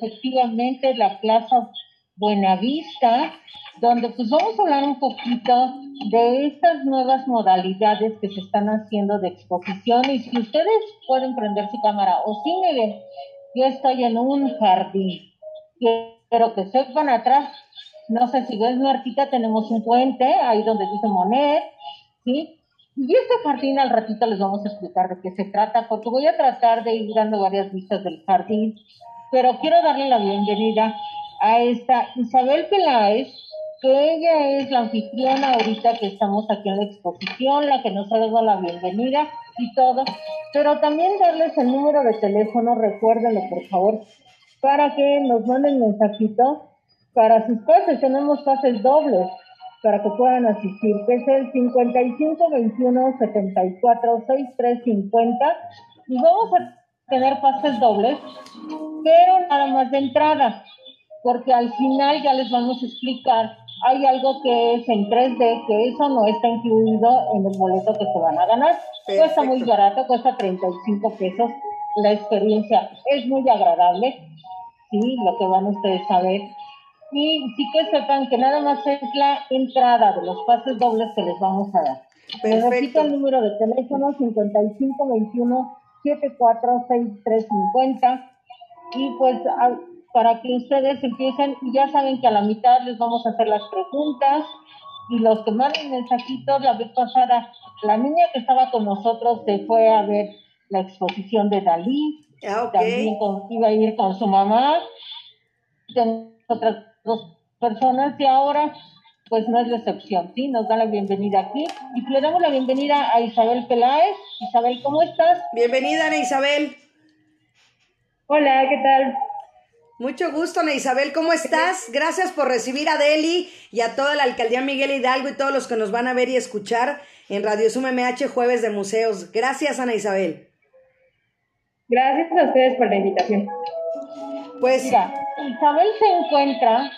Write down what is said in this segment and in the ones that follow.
efectivamente la Plaza Buenavista, donde pues vamos a hablar un poquito de estas nuevas modalidades que se están haciendo de exposición. Y si ustedes pueden prender su cámara o si me ven, yo estoy en un jardín, pero que sepan atrás, no sé si ves Martita, tenemos un puente ahí donde dice Monet, ¿sí? Y este jardín al ratito les vamos a explicar de qué se trata, porque voy a tratar de ir dando varias vistas del jardín, pero quiero darle la bienvenida a esta Isabel Peláez, que ella es la anfitriona ahorita que estamos aquí en la exposición, la que nos ha dado la bienvenida y todo, pero también darles el número de teléfono, recuérdenlo por favor, para que nos manden mensajito. Para sus pases, tenemos pases dobles para que puedan asistir, que es el 55 21 74 63 50 y vamos a tener pases dobles, pero nada más de entrada porque al final ya les vamos a explicar, hay algo que es en 3D, que eso no está incluido en el boleto que se van a ganar. Cuesta muy barato, cuesta 35 pesos. La experiencia es muy agradable, sí, lo que van ustedes a ver. Y sí que sepan que nada más es la entrada de los pases dobles que les vamos a dar. Les repito el número de teléfono 5521 746350 y pues para que ustedes empiecen y ya saben que a la mitad les vamos a hacer las preguntas. Y los que manden mensajitos, la vez pasada, la niña que estaba con nosotros se fue a ver la exposición de Dalí, ah, también iba a ir con su mamá, con otras dos personas y ahora pues no es la excepción, ¿sí? Nos da la bienvenida aquí y le damos la bienvenida a Isabel Peláez. Isabel, ¿cómo estás? Bienvenida, Ana Isabel. Hola, ¿qué tal? Mucho gusto, Ana Isabel, ¿cómo estás? Gracias por recibir a Deli y a toda la alcaldía Miguel Hidalgo y todos los que nos van a ver y escuchar en Radio Sum MH Jueves de Museos. Gracias, Ana Isabel. Gracias a ustedes por la invitación. Pues Mira, Isabel se encuentra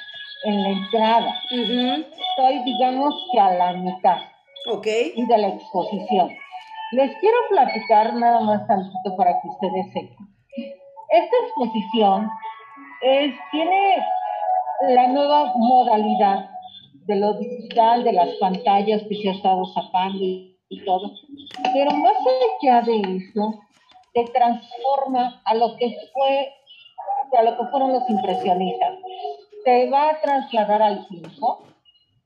en la entrada. Estoy, digamos que a la mitad. Ok. Y de la exposición. Les quiero platicar nada más tantito para que ustedes sepan. Esta exposición es, tiene la nueva modalidad de lo digital, de las pantallas que se ha estado sacando y, todo. Pero más allá de eso, se transforma a lo que fue, a lo que fueron los impresionistas. Se va a trasladar al tiempo,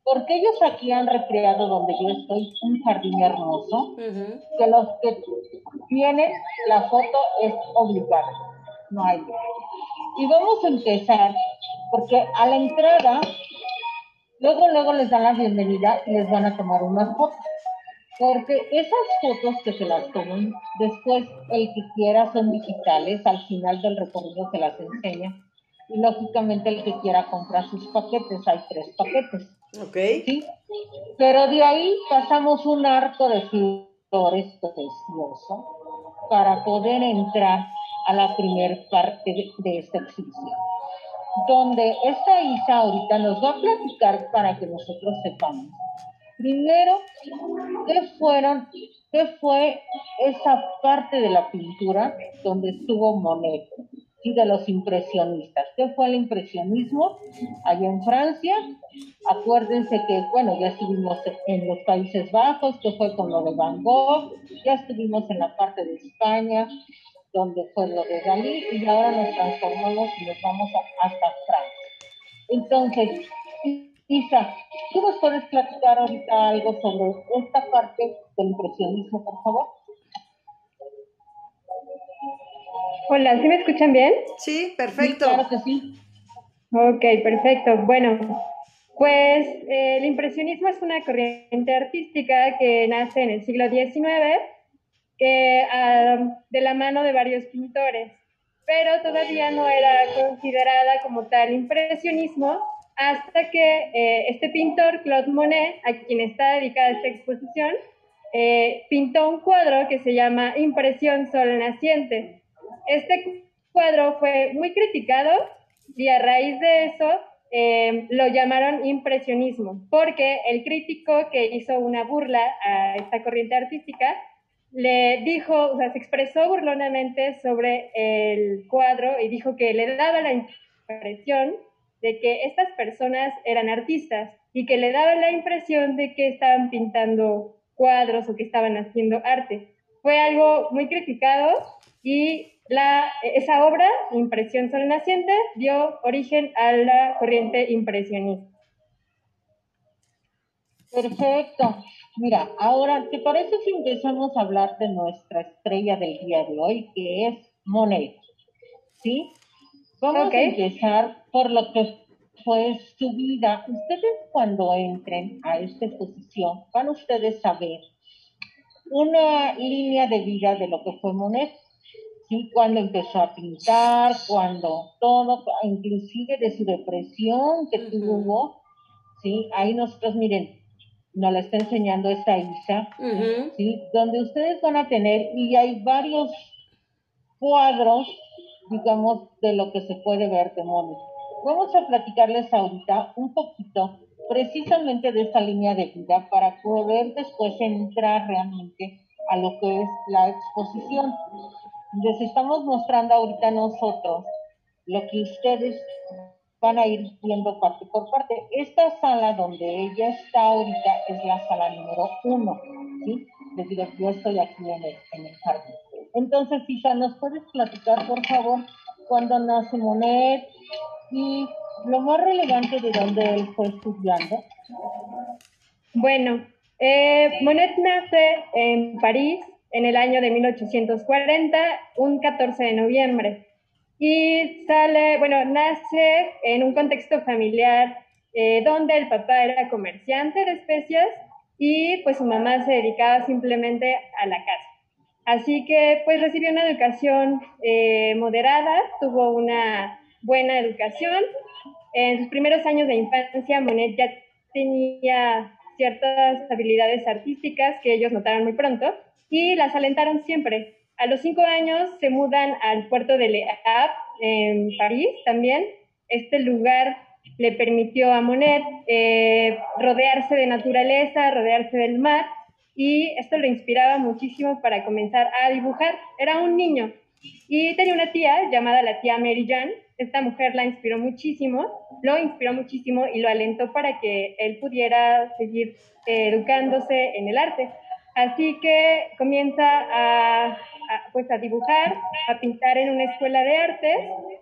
porque ellos aquí han recreado donde yo estoy un jardín hermoso, que los que tienen la foto es obligada, no hay. Y vamos a empezar, porque a la entrada, luego, luego les dan la bienvenida y les van a tomar unas fotos. Porque esas fotos que se las toman, después el que quiera son digitales, al final del recorrido se las enseña. Y lógicamente el que quiera comprar sus paquetes, hay tres paquetes. Ok. ¿sí? Pero de ahí pasamos un arco de flores precioso para poder entrar a la primera parte de, esta exhibición, donde esta Isa ahorita nos va a platicar para que nosotros sepamos. Primero, ¿qué fueron, qué fue esa parte de la pintura donde estuvo Monet? Y de los impresionistas. ¿Qué fue el impresionismo allá en Francia? Acuérdense que, bueno, ya estuvimos en los Países Bajos, que fue con lo de Van Gogh, ya estuvimos en la parte de España, donde fue lo de Dalí, y ahora nos transformamos y nos vamos hasta Francia. Entonces, Isa, ¿tú nos puedes platicar ahorita algo sobre esta parte del impresionismo, por favor? Hola, ¿sí me escuchan bien? Sí, perfecto. claro que sí. Ok, perfecto. Bueno, pues eh, el impresionismo es una corriente artística que nace en el siglo XIX que, de la mano de varios pintores, pero todavía no era considerada como tal impresionismo hasta que eh, este pintor, Claude Monet, a quien está dedicada esta exposición, eh, pintó un cuadro que se llama Impresión Sol Naciente. Este cuadro fue muy criticado y a raíz de eso eh, lo llamaron impresionismo, porque el crítico que hizo una burla a esta corriente artística le dijo, o sea, se expresó burlonamente sobre el cuadro y dijo que le daba la, impresión de que estas personas eran artistas y que le daba la impresión de que estaban pintando cuadros o que estaban haciendo arte. Fue algo muy criticado y la, esa obra, Impresión Sol Naciente, dio origen a la corriente impresionista. Perfecto. Mira, ahora, ¿te parece si empezamos a hablar de nuestra estrella del día de hoy, que es Monet? ¿Sí? Vamos a empezar por lo que fue su vida. Ustedes cuando entren a esta exposición van ustedes a ver una línea de vida de lo que fue Monet. ¿Sí? Cuando empezó a pintar, cuando todo, inclusive de su depresión que tuvo, ¿sí? Ahí nosotros, miren, nos la está enseñando esta Isa, ¿sí? Donde ustedes van a tener, y hay varios cuadros, digamos, de lo que se puede ver de Monet. Vamos a platicarles ahorita un poquito precisamente de esta línea de vida para poder después entrar realmente a lo que es la exposición. Les estamos mostrando ahorita nosotros lo que ustedes van a ir viendo parte por parte. Esta sala donde ella está ahorita es la sala número uno, ¿sí? Les digo, yo estoy aquí en el, en el jardín. Entonces, Isa, ¿nos puedes platicar, por favor, cuándo nace Monet y lo más relevante de dónde él fue estudiando? Bueno, eh, Monet nace en París en el año de 1840, un 14 de noviembre. Y sale, bueno, nace en un contexto familiar eh, donde el papá era comerciante de especias y pues su mamá se dedicaba simplemente a la casa. Así que pues recibió una educación eh, moderada, tuvo una buena educación. En sus primeros años de infancia, Monet ya tenía ciertas habilidades artísticas que ellos notaron muy pronto y las alentaron siempre. A los cinco años se mudan al puerto de Le Havre, en París también. Este lugar le permitió a Monet eh, rodearse de naturaleza, rodearse del mar, y esto le inspiraba muchísimo para comenzar a dibujar. Era un niño y tenía una tía llamada la tía Mary Jane. Esta mujer la inspiró muchísimo, lo inspiró muchísimo y lo alentó para que él pudiera seguir eh, educándose en el arte. Así que comienza a, pues a dibujar, a pintar en una escuela de artes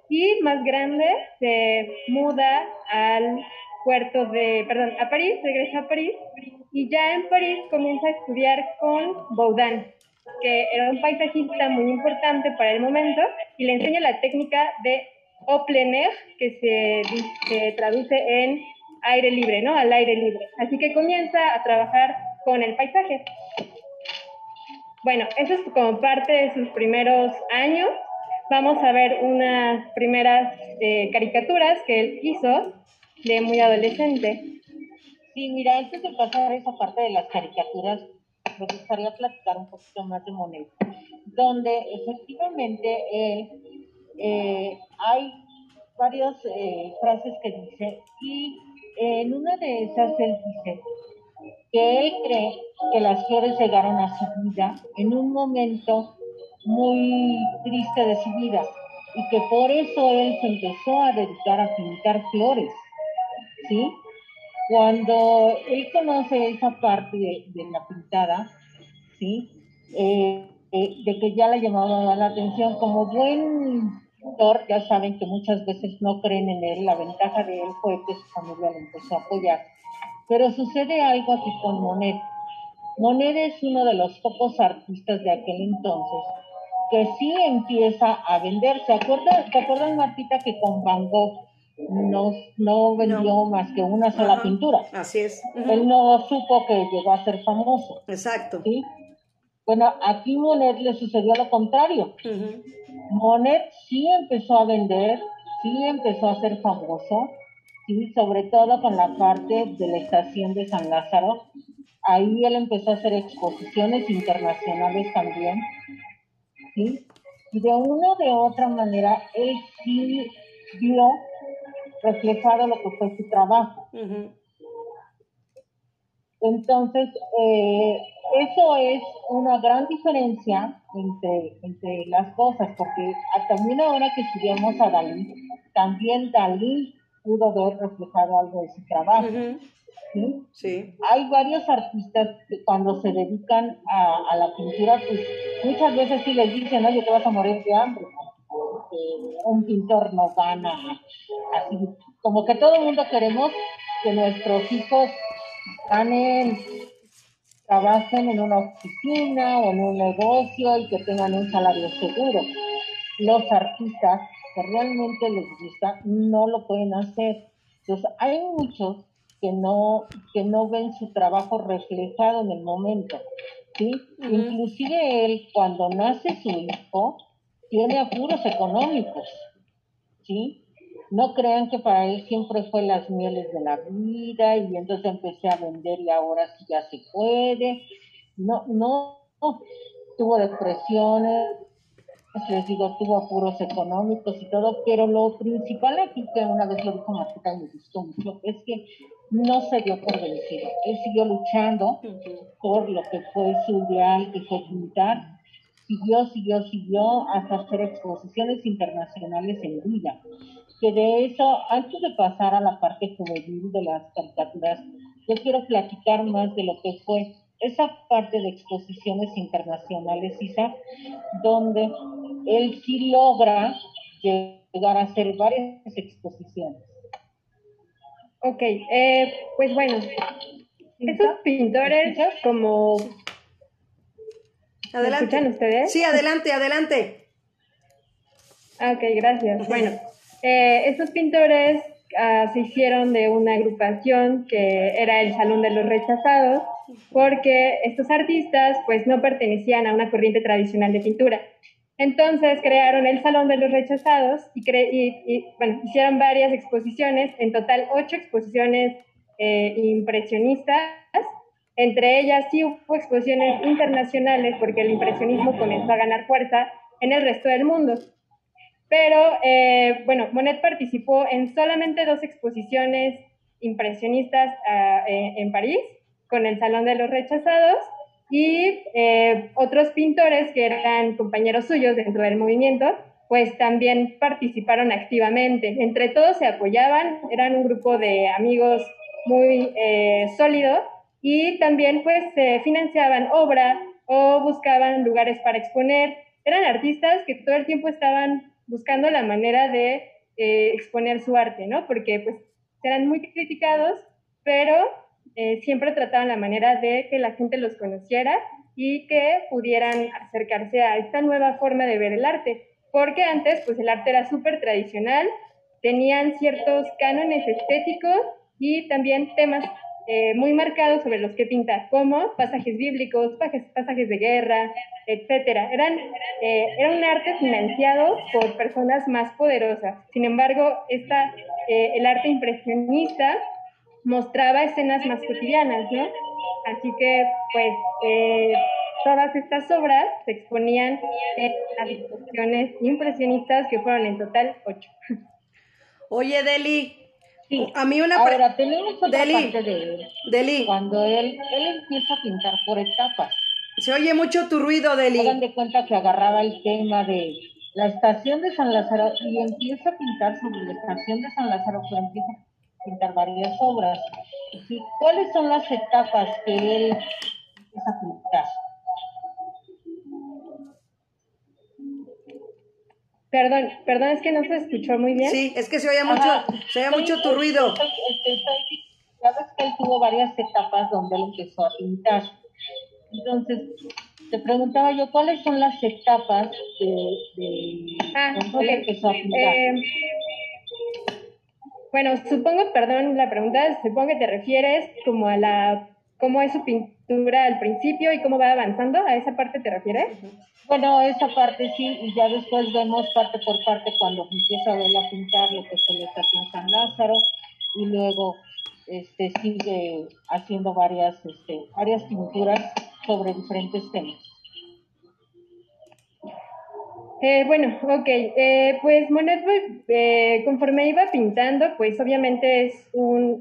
y más grande se muda al puerto de, perdón, a París, regresa a París y ya en París comienza a estudiar con Baudin, que era un paisajista muy importante para el momento y le enseña la técnica de au plein air, que se, se traduce en aire libre, ¿no? Al aire libre. Así que comienza a trabajar con el paisaje. Bueno, eso es como parte de sus primeros años. Vamos a ver unas primeras eh, caricaturas que él hizo de muy adolescente. Sí, mira, antes de pasar esa parte de las caricaturas, me gustaría platicar un poquito más de Monet, donde efectivamente él, eh, hay varias eh, frases que dice y en una de esas él dice que él cree que las flores llegaron a su vida en un momento muy triste de su vida y que por eso él se empezó a dedicar a pintar flores, ¿sí? Cuando él conoce esa parte de, la pintada, ¿sí? Eh, eh, de que ya le llamaba la atención como buen pintor, ya saben que muchas veces no creen en él, la ventaja de él fue que su familia le empezó a apoyar pero sucede algo aquí con Monet. Monet es uno de los pocos artistas de aquel entonces que sí empieza a vender. ¿Se acuerdan, ¿Te acuerdas, Martita, que con Van Gogh no, no vendió más que una sola pintura? Así es. Él no supo que llegó a ser famoso. Exacto. ¿sí? Bueno, aquí Monet le sucedió lo contrario. Monet sí empezó a vender, sí empezó a ser famoso, ¿sí? sobre todo con la parte de la estación de San Lázaro. Ahí él empezó a hacer exposiciones internacionales también. ¿sí? Y de una o de otra manera, él sí vio reflejado lo que fue su trabajo. Entonces, eh, eso es una gran diferencia entre, entre las cosas, porque también ahora que estudiamos a Dalí, también Dalí pudo ver reflejado algo de su trabajo. ¿sí? Hay varios artistas que cuando se dedican a, la pintura, pues muchas veces sí les dicen, oye, te vas a morir de hambre. un pintor no gana así. Como que todo el mundo queremos que nuestros hijos ganen, trabajen en una oficina o en un negocio y que tengan un salario seguro. Los artistas que realmente les gusta no lo pueden hacer. Entonces, hay muchos que no, que no ven su trabajo reflejado en el momento. ¿sí? Inclusive él, cuando nace su hijo, tiene apuros económicos. ¿sí? No crean que para él siempre fue las mieles de la vida y entonces empecé a vender y ahora sí ya se puede. No, no, tuvo depresiones, les digo, tuvo apuros económicos y todo, pero lo principal aquí, que una vez lo dijo Marta y me gustó mucho, es que no se dio por vencido. Él siguió luchando por lo que fue su ideal, que fue pintar. Siguió, siguió, siguió hasta hacer exposiciones internacionales en vida. Que de eso, antes de pasar a la parte juvenil de las caricaturas, yo quiero platicar más de lo que fue esa parte de exposiciones internacionales, Isa, donde él sí logra llegar a hacer varias exposiciones. Ok, eh, pues bueno, estos pintores como... Adelante. escuchan ustedes? Sí, adelante, adelante. Ah, ok, gracias. Bueno, eh, estos pintores ah, se hicieron de una agrupación que era el Salón de los Rechazados, porque estos artistas pues no pertenecían a una corriente tradicional de pintura. Entonces crearon el Salón de los Rechazados y, hicieron varias exposiciones, en total ocho exposiciones eh, impresionistas. Entre ellas sí hubo exposiciones internacionales porque el impresionismo comenzó a ganar fuerza en el resto del mundo. Pero eh, bueno, Monet participó en solamente dos exposiciones impresionistas ah, en París con el Salón de los Rechazados y eh, otros pintores que eran compañeros suyos dentro del movimiento, pues también participaron activamente. Entre todos se apoyaban, eran un grupo de amigos muy eh, sólido y también pues se financiaban obra o buscaban lugares para exponer. Eran artistas que todo el tiempo estaban buscando la manera de eh, exponer su arte, ¿no? Porque pues eran muy criticados, pero eh, siempre trataban la manera de que la gente los conociera y que pudieran acercarse a esta nueva forma de ver el arte, porque antes pues el arte era súper tradicional, tenían ciertos cánones estéticos y también temas eh, muy marcados sobre los que pintar, como pasajes bíblicos, pasajes, de guerra, etcétera. Eran, eh, era un arte financiado por personas más poderosas. Sin embargo, esta, el arte impresionista mostraba escenas más cotidianas, ¿no? Así que, pues, eh, todas estas obras se exponían en las exposiciones impresionistas, que fueron en total ocho. Oye, Deli, Sí. A mí una Ahora, tenemos otra Deli, parte de él. Deli. Cuando él, él empieza a pintar por etapas. Se oye mucho tu ruido, Deli. Hagan de cuenta que agarraba el tema de la estación de San Lázaro y empieza a pintar sobre la estación de San Lázaro, pero empieza pintar varias obras. ¿Cuáles son las etapas que él empieza a pintar? Perdón, perdón, es que no se escuchó muy bien. Sí, es que se oía mucho, se oía mucho tu ruido. Sabes que él tuvo varias etapas donde él empezó a pintar. Entonces, te preguntaba yo, ¿cuáles son las etapas de, de ah, donde él empezó a pintar? Eh, bueno, supongo, perdón la pregunta, supongo que te refieres como a la, cómo es su pintura al principio y cómo va avanzando, ¿a esa parte te refieres? Bueno, esa parte sí, y ya después vemos parte por parte cuando empieza a verla pintar lo que se le está en San Lázaro y luego este, sigue haciendo varias, este, varias pinturas sobre diferentes temas. Eh, bueno, ok, eh, pues Monet, eh, conforme iba pintando, pues obviamente es un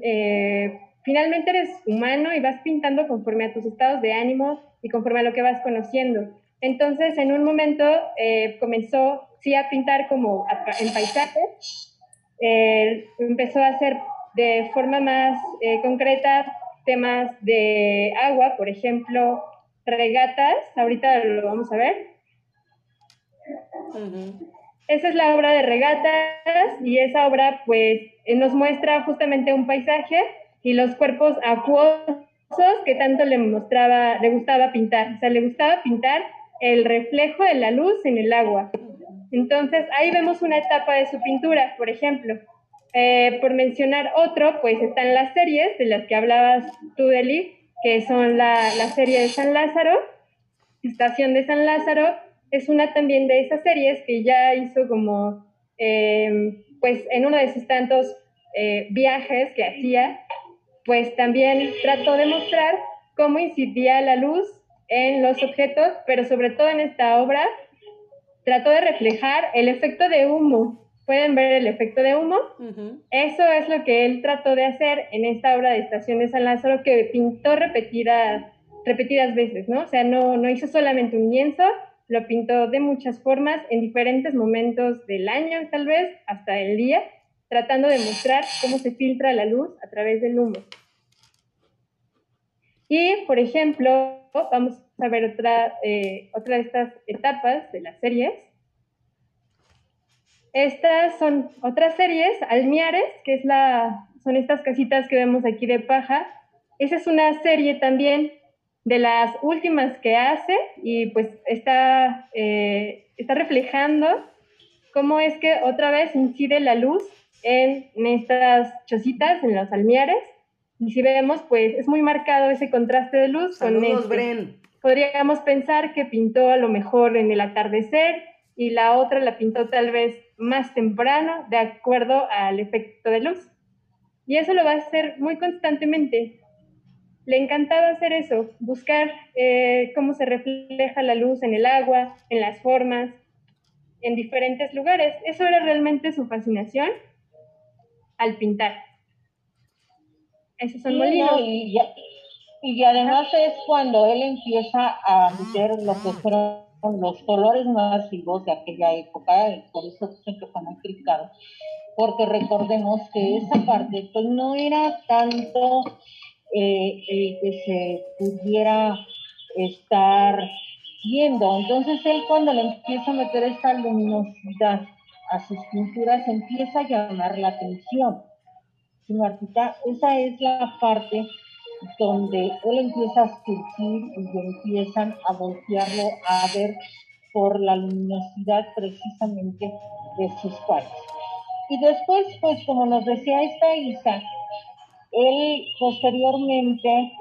finalmente eres humano y vas pintando conforme a tus estados de ánimo y conforme a lo que vas conociendo. Entonces, en un momento eh, comenzó, sí, a pintar como en paisajes, eh, empezó a hacer de forma más eh, concreta temas de agua, por ejemplo, regatas, ahorita lo vamos a ver. Esa es la obra de regatas y esa obra pues nos muestra justamente un paisaje y los cuerpos acuosos que tanto le mostraba, le gustaba pintar, o sea, le gustaba pintar el reflejo de la luz en el agua. Entonces ahí vemos una etapa de su pintura, por ejemplo. Eh, por mencionar otro, pues están las series de las que hablabas tú, Deli, que son la, la serie de San Lázaro, Estación de San Lázaro, es una también de esas series que ya hizo como, eh, pues en uno de sus tantos eh, viajes que hacía, pues también trató de mostrar cómo incidía la luz en los objetos, pero sobre todo en esta obra trató de reflejar el efecto de humo. Pueden ver el efecto de humo. Eso es lo que él trató de hacer en esta obra de Estación de San Lázaro que pintó repetidas, repetidas veces, ¿no? O sea, no, no hizo solamente un lienzo, lo pintó de muchas formas, en diferentes momentos del año, tal vez, hasta el día, tratando de mostrar cómo se filtra la luz a través del humo. Y, por ejemplo, vamos a ver otra, eh, otra de estas etapas de las series. Estas son otras series, Almiares, que es la, son estas casitas que vemos aquí de paja. Esa es una serie también de las últimas que hace y pues está, eh, está reflejando cómo es que otra vez incide la luz en, estas chocitas, en los almiares. Y si vemos, pues es muy marcado ese contraste de luz con este. Podríamos pensar que pintó a lo mejor en el atardecer y la otra la pintó tal vez más temprano, de acuerdo al efecto de luz. Y eso lo va a hacer muy constantemente le encantaba hacer eso, buscar eh, cómo se refleja la luz en el agua, en las formas, en diferentes lugares. Eso era realmente su fascinación al pintar. Esos son molinos. y, y, además es cuando él empieza a ver lo que fueron los colores más vivos de aquella época, y por eso dicen que fue muy criticado, porque recordemos que esa parte pues no era tanto eh, el que se pudiera estar viendo. Entonces él cuando le empieza a meter esta luminosidad a sus pinturas empieza a llamar la atención. ¿Sí, Martita? Esa es la parte donde él empieza a surgir y empiezan a voltearlo a ver por la luminosidad precisamente de sus cuadros. Y después, pues como nos decía esta Isa, él posteriormente,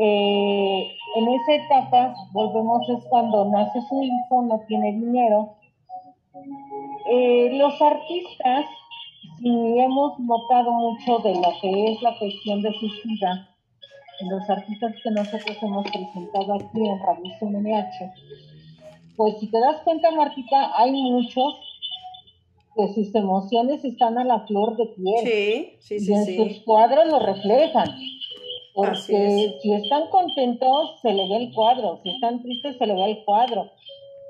eh, en esa etapa, volvemos, es cuando nace su hijo, no tiene dinero. Eh, los artistas, si hemos notado mucho de lo que es la cuestión de su vida, los artistas que nosotros hemos presentado aquí en Radio CMH, pues si te das cuenta, Martita, hay muchos que sus emociones están a la flor de piel. Sí, sí, sí. Y en sus cuadros lo reflejan. Porque si están contentos, se le ve el cuadro. Si están tristes, se le ve el cuadro.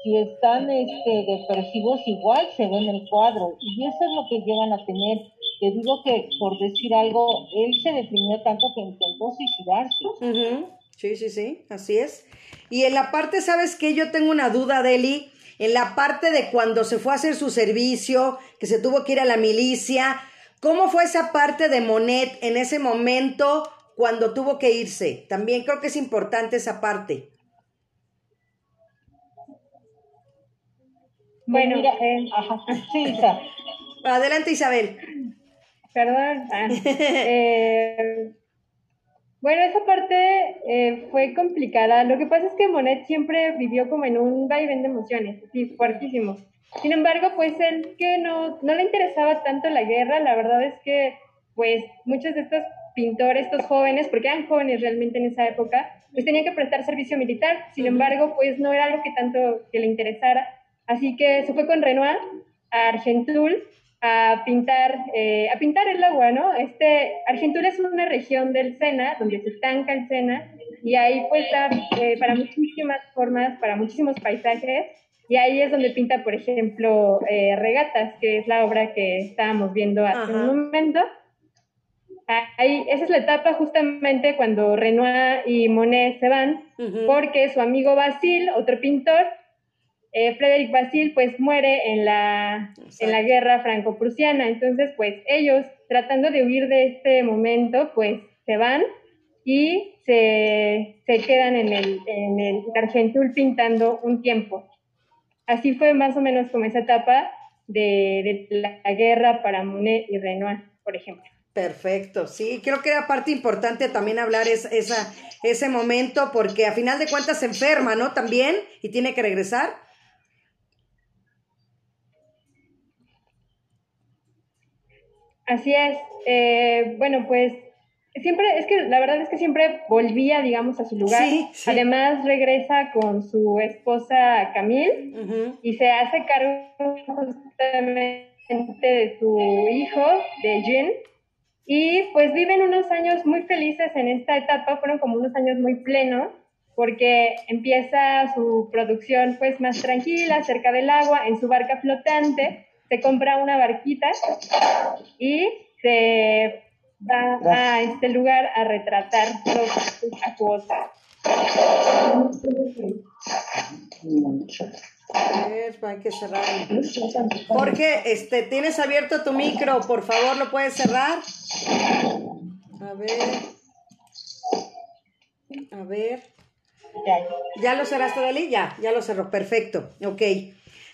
Si están este, depresivos, igual se ve en el cuadro. Y eso es lo que llegan a tener. Te digo que, por decir algo, él se deprimió tanto que intentó suicidarse. Sí, sí, sí, así es. Y en la parte, ¿sabes qué? Yo tengo una duda, Deli en la parte de cuando se fue a hacer su servicio, que se tuvo que ir a la milicia. ¿Cómo fue esa parte de Monet en ese momento cuando tuvo que irse? También creo que es importante esa parte. Bueno, eh, sí, Adelante, Isabel. Perdón. Ah, eh, bueno, esa parte eh, fue complicada. Lo que pasa es que Monet siempre vivió como en un vaivén de emociones, sí, fuertísimo. Sin embargo, pues él que no, no le interesaba tanto la guerra, la verdad es que pues muchos de estos pintores, estos jóvenes, porque eran jóvenes realmente en esa época, pues tenían que prestar servicio militar. Sin embargo, pues no era algo que tanto que le interesara. Así que se fue con Renoir a Argentul a pintar, eh, a pintar el agua, ¿no? Este, Argentura es una región del Sena, donde se estanca el Sena, y ahí pues da eh, para muchísimas formas, para muchísimos paisajes, y ahí es donde pinta, por ejemplo, eh, Regatas, que es la obra que estábamos viendo hace un momento. Ahí, esa es la etapa justamente cuando Renoir y Monet se van, porque su amigo Basile, otro pintor, eh, Frederic Basil pues muere en la, en la guerra franco-prusiana. Entonces, pues ellos, tratando de huir de este momento, pues se van y se, quedan en el, en el Argentul pintando un tiempo. Así fue más o menos como esa etapa de, la guerra para Monet y Renoir, por ejemplo. Perfecto, sí, creo que era parte importante también hablar es, esa, ese momento porque a final de cuentas se enferma, ¿no? También y tiene que regresar. Así es. Eh, bueno, pues siempre, es que la verdad es que siempre volvía, digamos, a su lugar. Además regresa con su esposa Camille y se hace cargo justamente de su hijo, de Jean. Y pues viven unos años muy felices en esta etapa, fueron como unos años muy plenos, porque empieza su producción pues más tranquila, cerca del agua, en su barca flotante, se compra una barquita y se va a este lugar a retratar sus acuosas. hay que cerrar. Jorge, este, tienes abierto tu micro, por favor, ¿lo puedes cerrar? A ver. A ver. ¿Ya lo cerraste, Dali? Ya, ya lo cerró. Perfecto. Ok.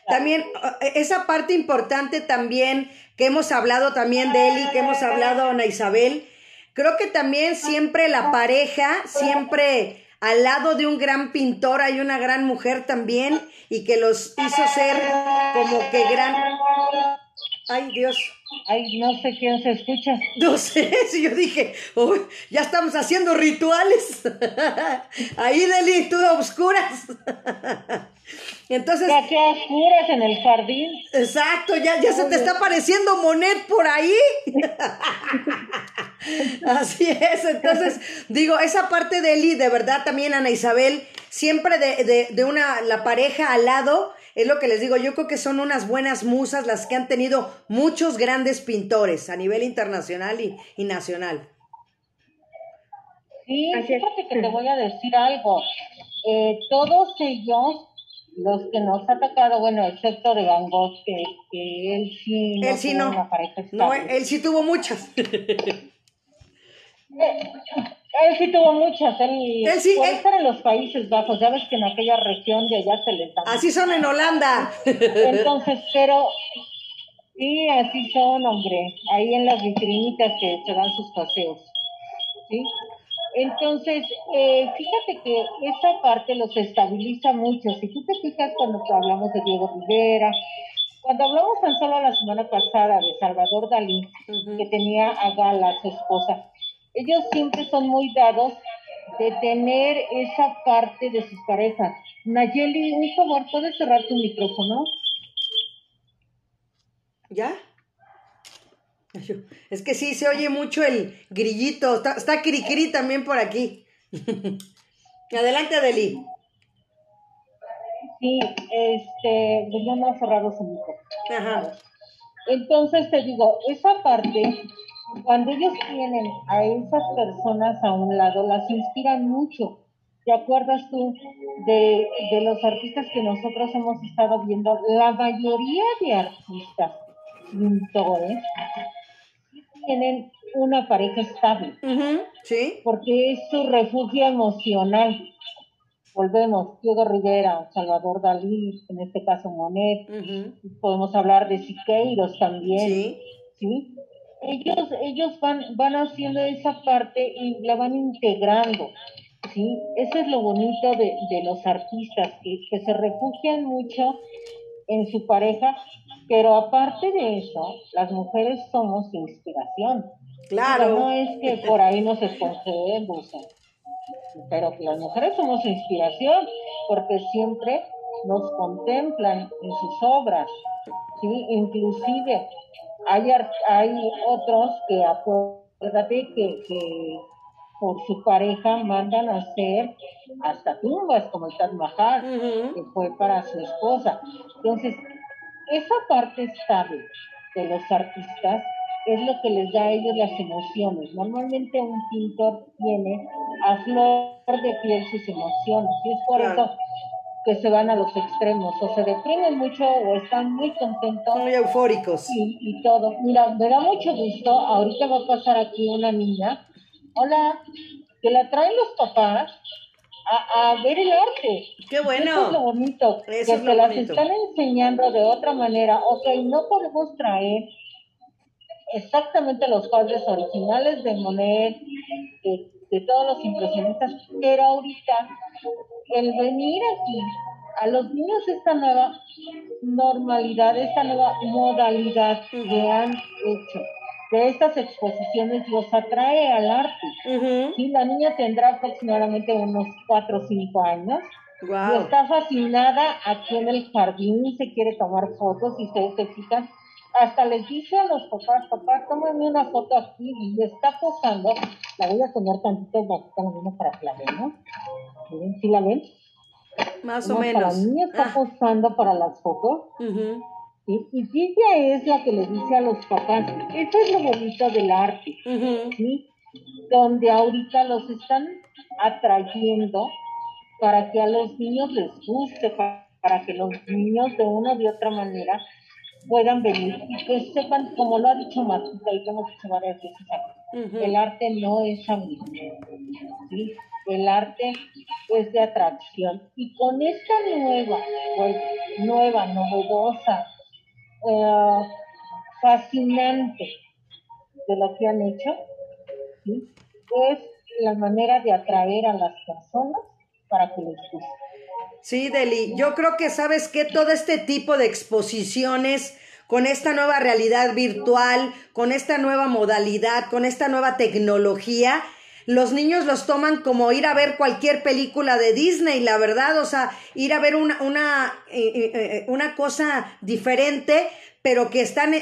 También eh, esa parte importante también que hemos hablado también de Eli, que hemos hablado Ana Isabel, creo que también siempre la pareja, siempre al lado de un gran pintor hay una gran mujer también y que los hizo ser como que gran... Ay Dios. Ay, no sé quién se escucha. No sé, si yo dije, ya estamos haciendo rituales. Ahí, Deli, tú obscuras. Entonces. Ya que oscuras en el jardín. Exacto, ya, ya se te está apareciendo Monet por ahí. Así es. Entonces, digo, esa parte de Eli, de verdad también, Ana Isabel, siempre de, de, de una, la pareja al lado, es lo que les digo, yo creo que son unas buenas musas las que han tenido muchos grandes pintores a nivel internacional y, y nacional. Sí, fíjate que te voy a decir algo. Eh, todos ellos los que nos ha atacado, bueno, excepto de Van Gogh, que, que él sí no él sí no. Una pareja no, él sí tuvo muchas. Eh, él sí tuvo muchas, él, él sí, él... estar en los Países Bajos, ya ves que en aquella región de allá se les da. Así son en Holanda. Entonces, pero sí, así son, hombre, ahí en las vitrinitas que se dan sus paseos, ¿sí? Entonces, eh, fíjate que esa parte los estabiliza mucho. Si tú te fijas cuando hablamos de Diego Rivera, cuando hablamos tan solo la semana pasada de Salvador Dalí, que tenía a Gala, su esposa, ellos siempre son muy dados de tener esa parte de sus parejas. Nayeli, un favor, ¿puedes cerrar tu micrófono? ¿Ya? Es que sí, se oye mucho el grillito. Está, está Cricri también por aquí. Adelante, Adeli. Sí, este, pues no me ha cerrado su micrófono. Ajá. Entonces te digo, esa parte, cuando ellos tienen a esas personas a un lado, las inspiran mucho. ¿Te acuerdas tú de, de los artistas que nosotros hemos estado viendo? La mayoría de artistas, pintores, tienen una pareja estable. Sí. Porque es su refugio emocional. Volvemos, Diego Rivera, Salvador Dalí, en este caso Monet, podemos hablar de Siqueiros también. Sí. Ellos, ellos van, van haciendo esa parte y la van integrando. ¿sí? Eso es lo bonito de, de los artistas, que, que se refugian mucho en su pareja pero aparte de eso, las mujeres somos inspiración. Claro. no es que por ahí nos escogemos, pero que las mujeres somos inspiración, porque siempre nos contemplan en sus obras, ¿sí? Inclusive hay, hay otros que acuérdate que, que por su pareja mandan a hacer hasta tumbas como el Taj Mahal, que fue para su esposa. Entonces, esa parte estable de los artistas es lo que les da a ellos las emociones. Normalmente un pintor tiene a flor de piel sus emociones y es por eso que se van a los extremos, o se deprimen mucho o están muy contentos. Muy eufóricos. Y, y todo. Mira, me da mucho gusto, ahorita va a pasar aquí una niña, hola, que la traen los papás a, a ver el arte. Qué bueno. Eso es lo bonito, que se las están enseñando de otra manera. Ok, no podemos traer exactamente los cuadros originales de Monet, de, de todos los impresionistas, pero ahorita el venir aquí a los niños esta nueva normalidad, esta nueva modalidad que han hecho de estas exposiciones los atrae al arte. la niña tendrá aproximadamente unos 4 o 5 años. Y está fascinada aquí en el jardín, se quiere tomar fotos y ustedes se fijan, hasta les dice a los papás, papá, tómame una foto aquí y está posando, la voy a poner tantito bajita para que la vean, ¿no? ¿Sí la ven? Más o menos. La niña está ah. posando para las fotos. Y ella es la que le dice a los papás, esto es lo bonito del arte, ¿sí? Donde ahorita los están atrayendo para que a los niños les guste, para, que los niños de una u de otra manera puedan venir y que sepan, como lo ha dicho Matita y lo hemos dicho varias veces el arte no es ¿sí? el arte es de atracción. Y con esta nueva, pues, nueva, novedosa, eh, fascinante de lo que han hecho, es la manera de atraer a las personas para que les guste. Sí, Deli, yo creo que sabes que todo este tipo de exposiciones con esta nueva realidad virtual, con esta nueva modalidad, con esta nueva tecnología, los niños los toman como ir a ver cualquier película de Disney, la verdad, o sea, ir a ver una, una, eh, eh, eh, una cosa diferente, pero que están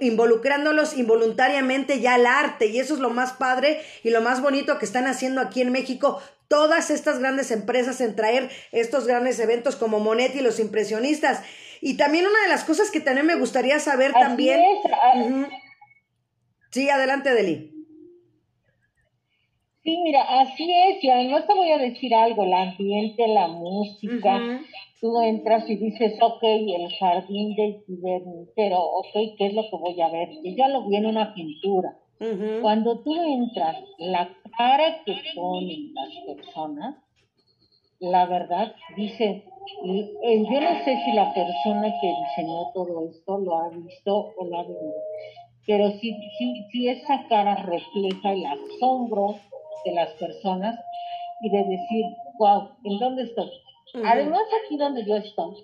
involucrándolos involuntariamente ya al arte, y eso es lo más padre y lo más bonito que están haciendo aquí en México todas estas grandes empresas en traer estos grandes eventos como Monet y los impresionistas. Y también una de las cosas que también me gustaría saber también. Sí, adelante, Deli. Sí, mira, así es, y además te voy a decir algo, el ambiente, la música, tú entras y dices, ok, el jardín del pero ok, ¿qué es lo que voy a ver? Yo ya lo vi en una pintura. Cuando tú entras, la cara que ponen las personas, la verdad, dice, yo no sé si la persona que diseñó todo esto lo ha visto o lo ha visto, pero sí, sí, sí esa cara refleja el asombro, de las personas y de decir, wow, ¿en dónde estoy? Además, aquí donde yo estoy,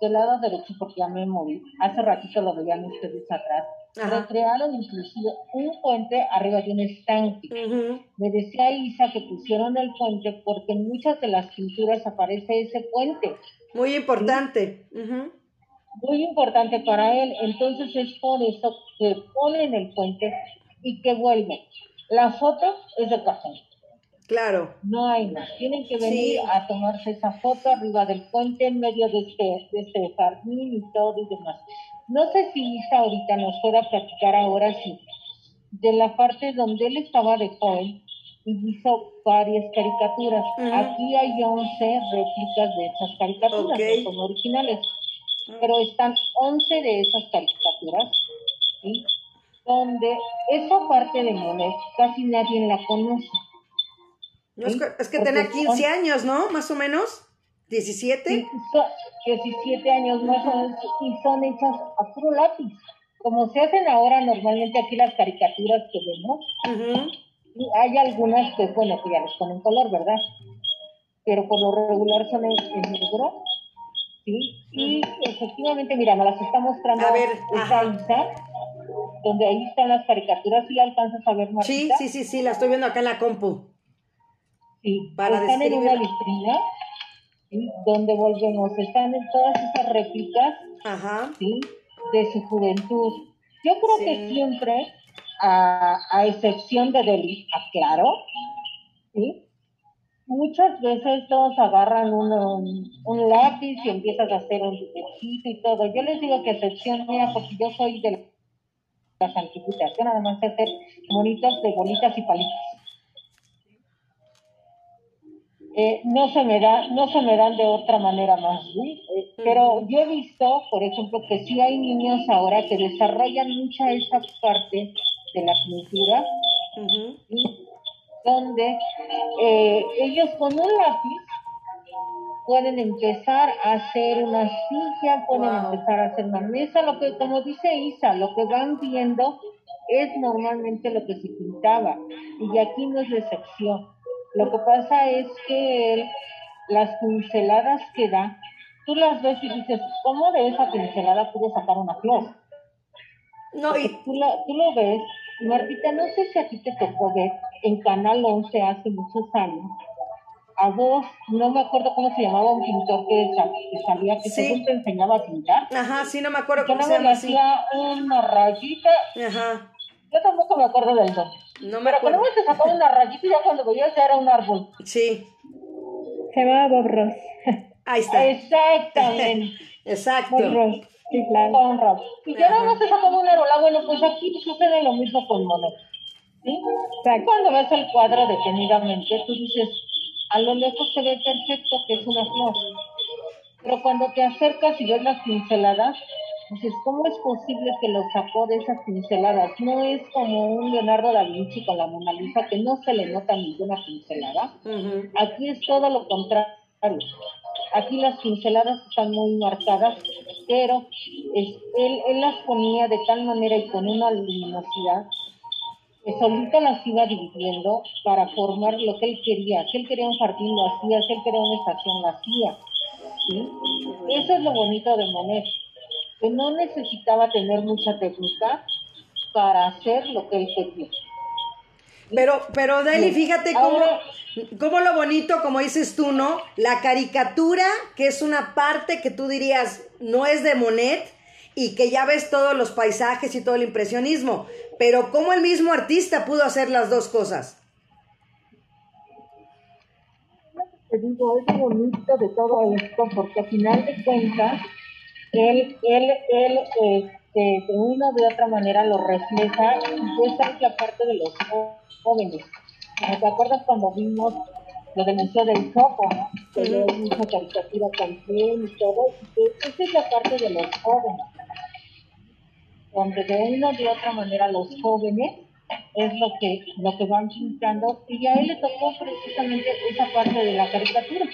del lado derecho, porque ya me moví, hace ratito lo veían ustedes atrás, recrearon inclusive un puente arriba de un estanque. Me decía Isa que pusieron el puente porque en muchas de las pinturas aparece ese puente. Muy importante. Muy importante para él. Entonces es por eso que ponen el puente y que vuelven. La foto es de cajón. Claro. No hay más. Tienen que venir a tomarse esa foto arriba del puente en medio de este, de este jardín y todo y demás. No sé si Isa ahorita nos pueda platicar ahora sí de la parte donde él estaba de joven y hizo varias caricaturas. Aquí hay 11 réplicas de esas caricaturas, son originales, pero están 11 de esas caricaturas ¿sí? donde esa parte de Monet casi nadie la conoce. es, que, tenía 15 años, ¿no? Más o menos. 17. 17 años más o menos y son hechas a puro lápiz. Como se hacen ahora normalmente aquí las caricaturas que vemos. y hay algunas que, bueno, que ya les ponen color, ¿verdad? Pero por lo regular son en, negro. ¿sí? Y efectivamente, mira, nos las está mostrando a ver, esta Isa donde ahí están las caricaturas, ¿sí alcanzas a ver, Martita? Sí, sí, sí, sí, la estoy viendo acá en la compu. Sí, Para están en una vitrina, donde volvemos, están en todas esas réplicas, Ajá. ¿sí? De su juventud. Yo creo que siempre, a, a, excepción de Delhi, aclaro, ¿sí? muchas veces todos agarran un, un, lápiz y empiezas a hacer un dibujito y todo. Yo les digo que excepción mía, porque yo soy de las antiguitas, yo nada más sé hacer monitos de bolitas y palitos. Eh, no se me da, no se me dan de otra manera más, eh, pero yo he visto, por ejemplo, que sí hay niños ahora que desarrollan mucha esa parte de la pintura, donde eh, ellos con un lápiz pueden empezar a hacer una silla, pueden empezar a hacer una mesa, lo que, como dice Isa, lo que van viendo es normalmente lo que se pintaba, y aquí no es excepción. Lo que pasa es que él, las pinceladas que da, tú las ves y dices, ¿cómo de esa pincelada pudo sacar una flor? No, y... Tú, tú lo ves, Martita, no sé si a ti te tocó ver en Canal 11 hace muchos años, a vos, no me acuerdo cómo se llamaba un pintor que, salía, que según te enseñaba a pintar. Ajá, sí, no me acuerdo cómo se llama. hacía una rayita. Ajá. Yo tampoco me acuerdo del nombre. No me Pero acuerdo. cuando te sacaba una rayita y ya cuando veías era un árbol. Sí. Se llamaba Bob Ross. Ahí está. Exactamente. Exacto. Bob Ross. Sí, claro. Con Ross. Y ya nada más te sacaba un árbol. Ah, bueno, pues aquí sucede lo mismo con Monet. ¿Sí? Cuando ves el cuadro detenidamente, tú dices, a lo lejos se ve perfecto que es una flor. Pero cuando te acercas y ves las pinceladas, dices, ¿cómo es posible que lo sacó de esas pinceladas? No es como un Leonardo da Vinci con la Mona Lisa que no se le nota ninguna pincelada. Aquí es todo lo contrario. Aquí las pinceladas están muy marcadas, pero él, él las ponía de tal manera y con una luminosidad que solito las iba dividiendo para formar lo que él quería. Si él quería un jardín, lo hacía. Si él quería una estación, lo hacía. ¿sí? Eso es lo bonito de Monet, que no necesitaba tener mucha técnica para hacer lo que él quería. Pero, pero Deli, fíjate cómo, cómo lo bonito, como dices tú, ¿no? La caricatura, que es una parte que tú dirías no es de Monet, y que ya ves todos los paisajes y todo el impresionismo, pero ¿cómo el mismo artista pudo hacer las dos cosas? Te digo, es bonito de todo esto, porque al final de cuentas, él, él, él, este, de una de otra manera lo refleja, y esa es la parte de los jóvenes. ¿Te acuerdas cuando vimos lo del Museo del Choco, que mucha caricatura también y todo? Esa es la parte de los jóvenes donde de una de otra manera los jóvenes es lo que, lo que van pintando y a él le tocó precisamente esa parte de la caricatura.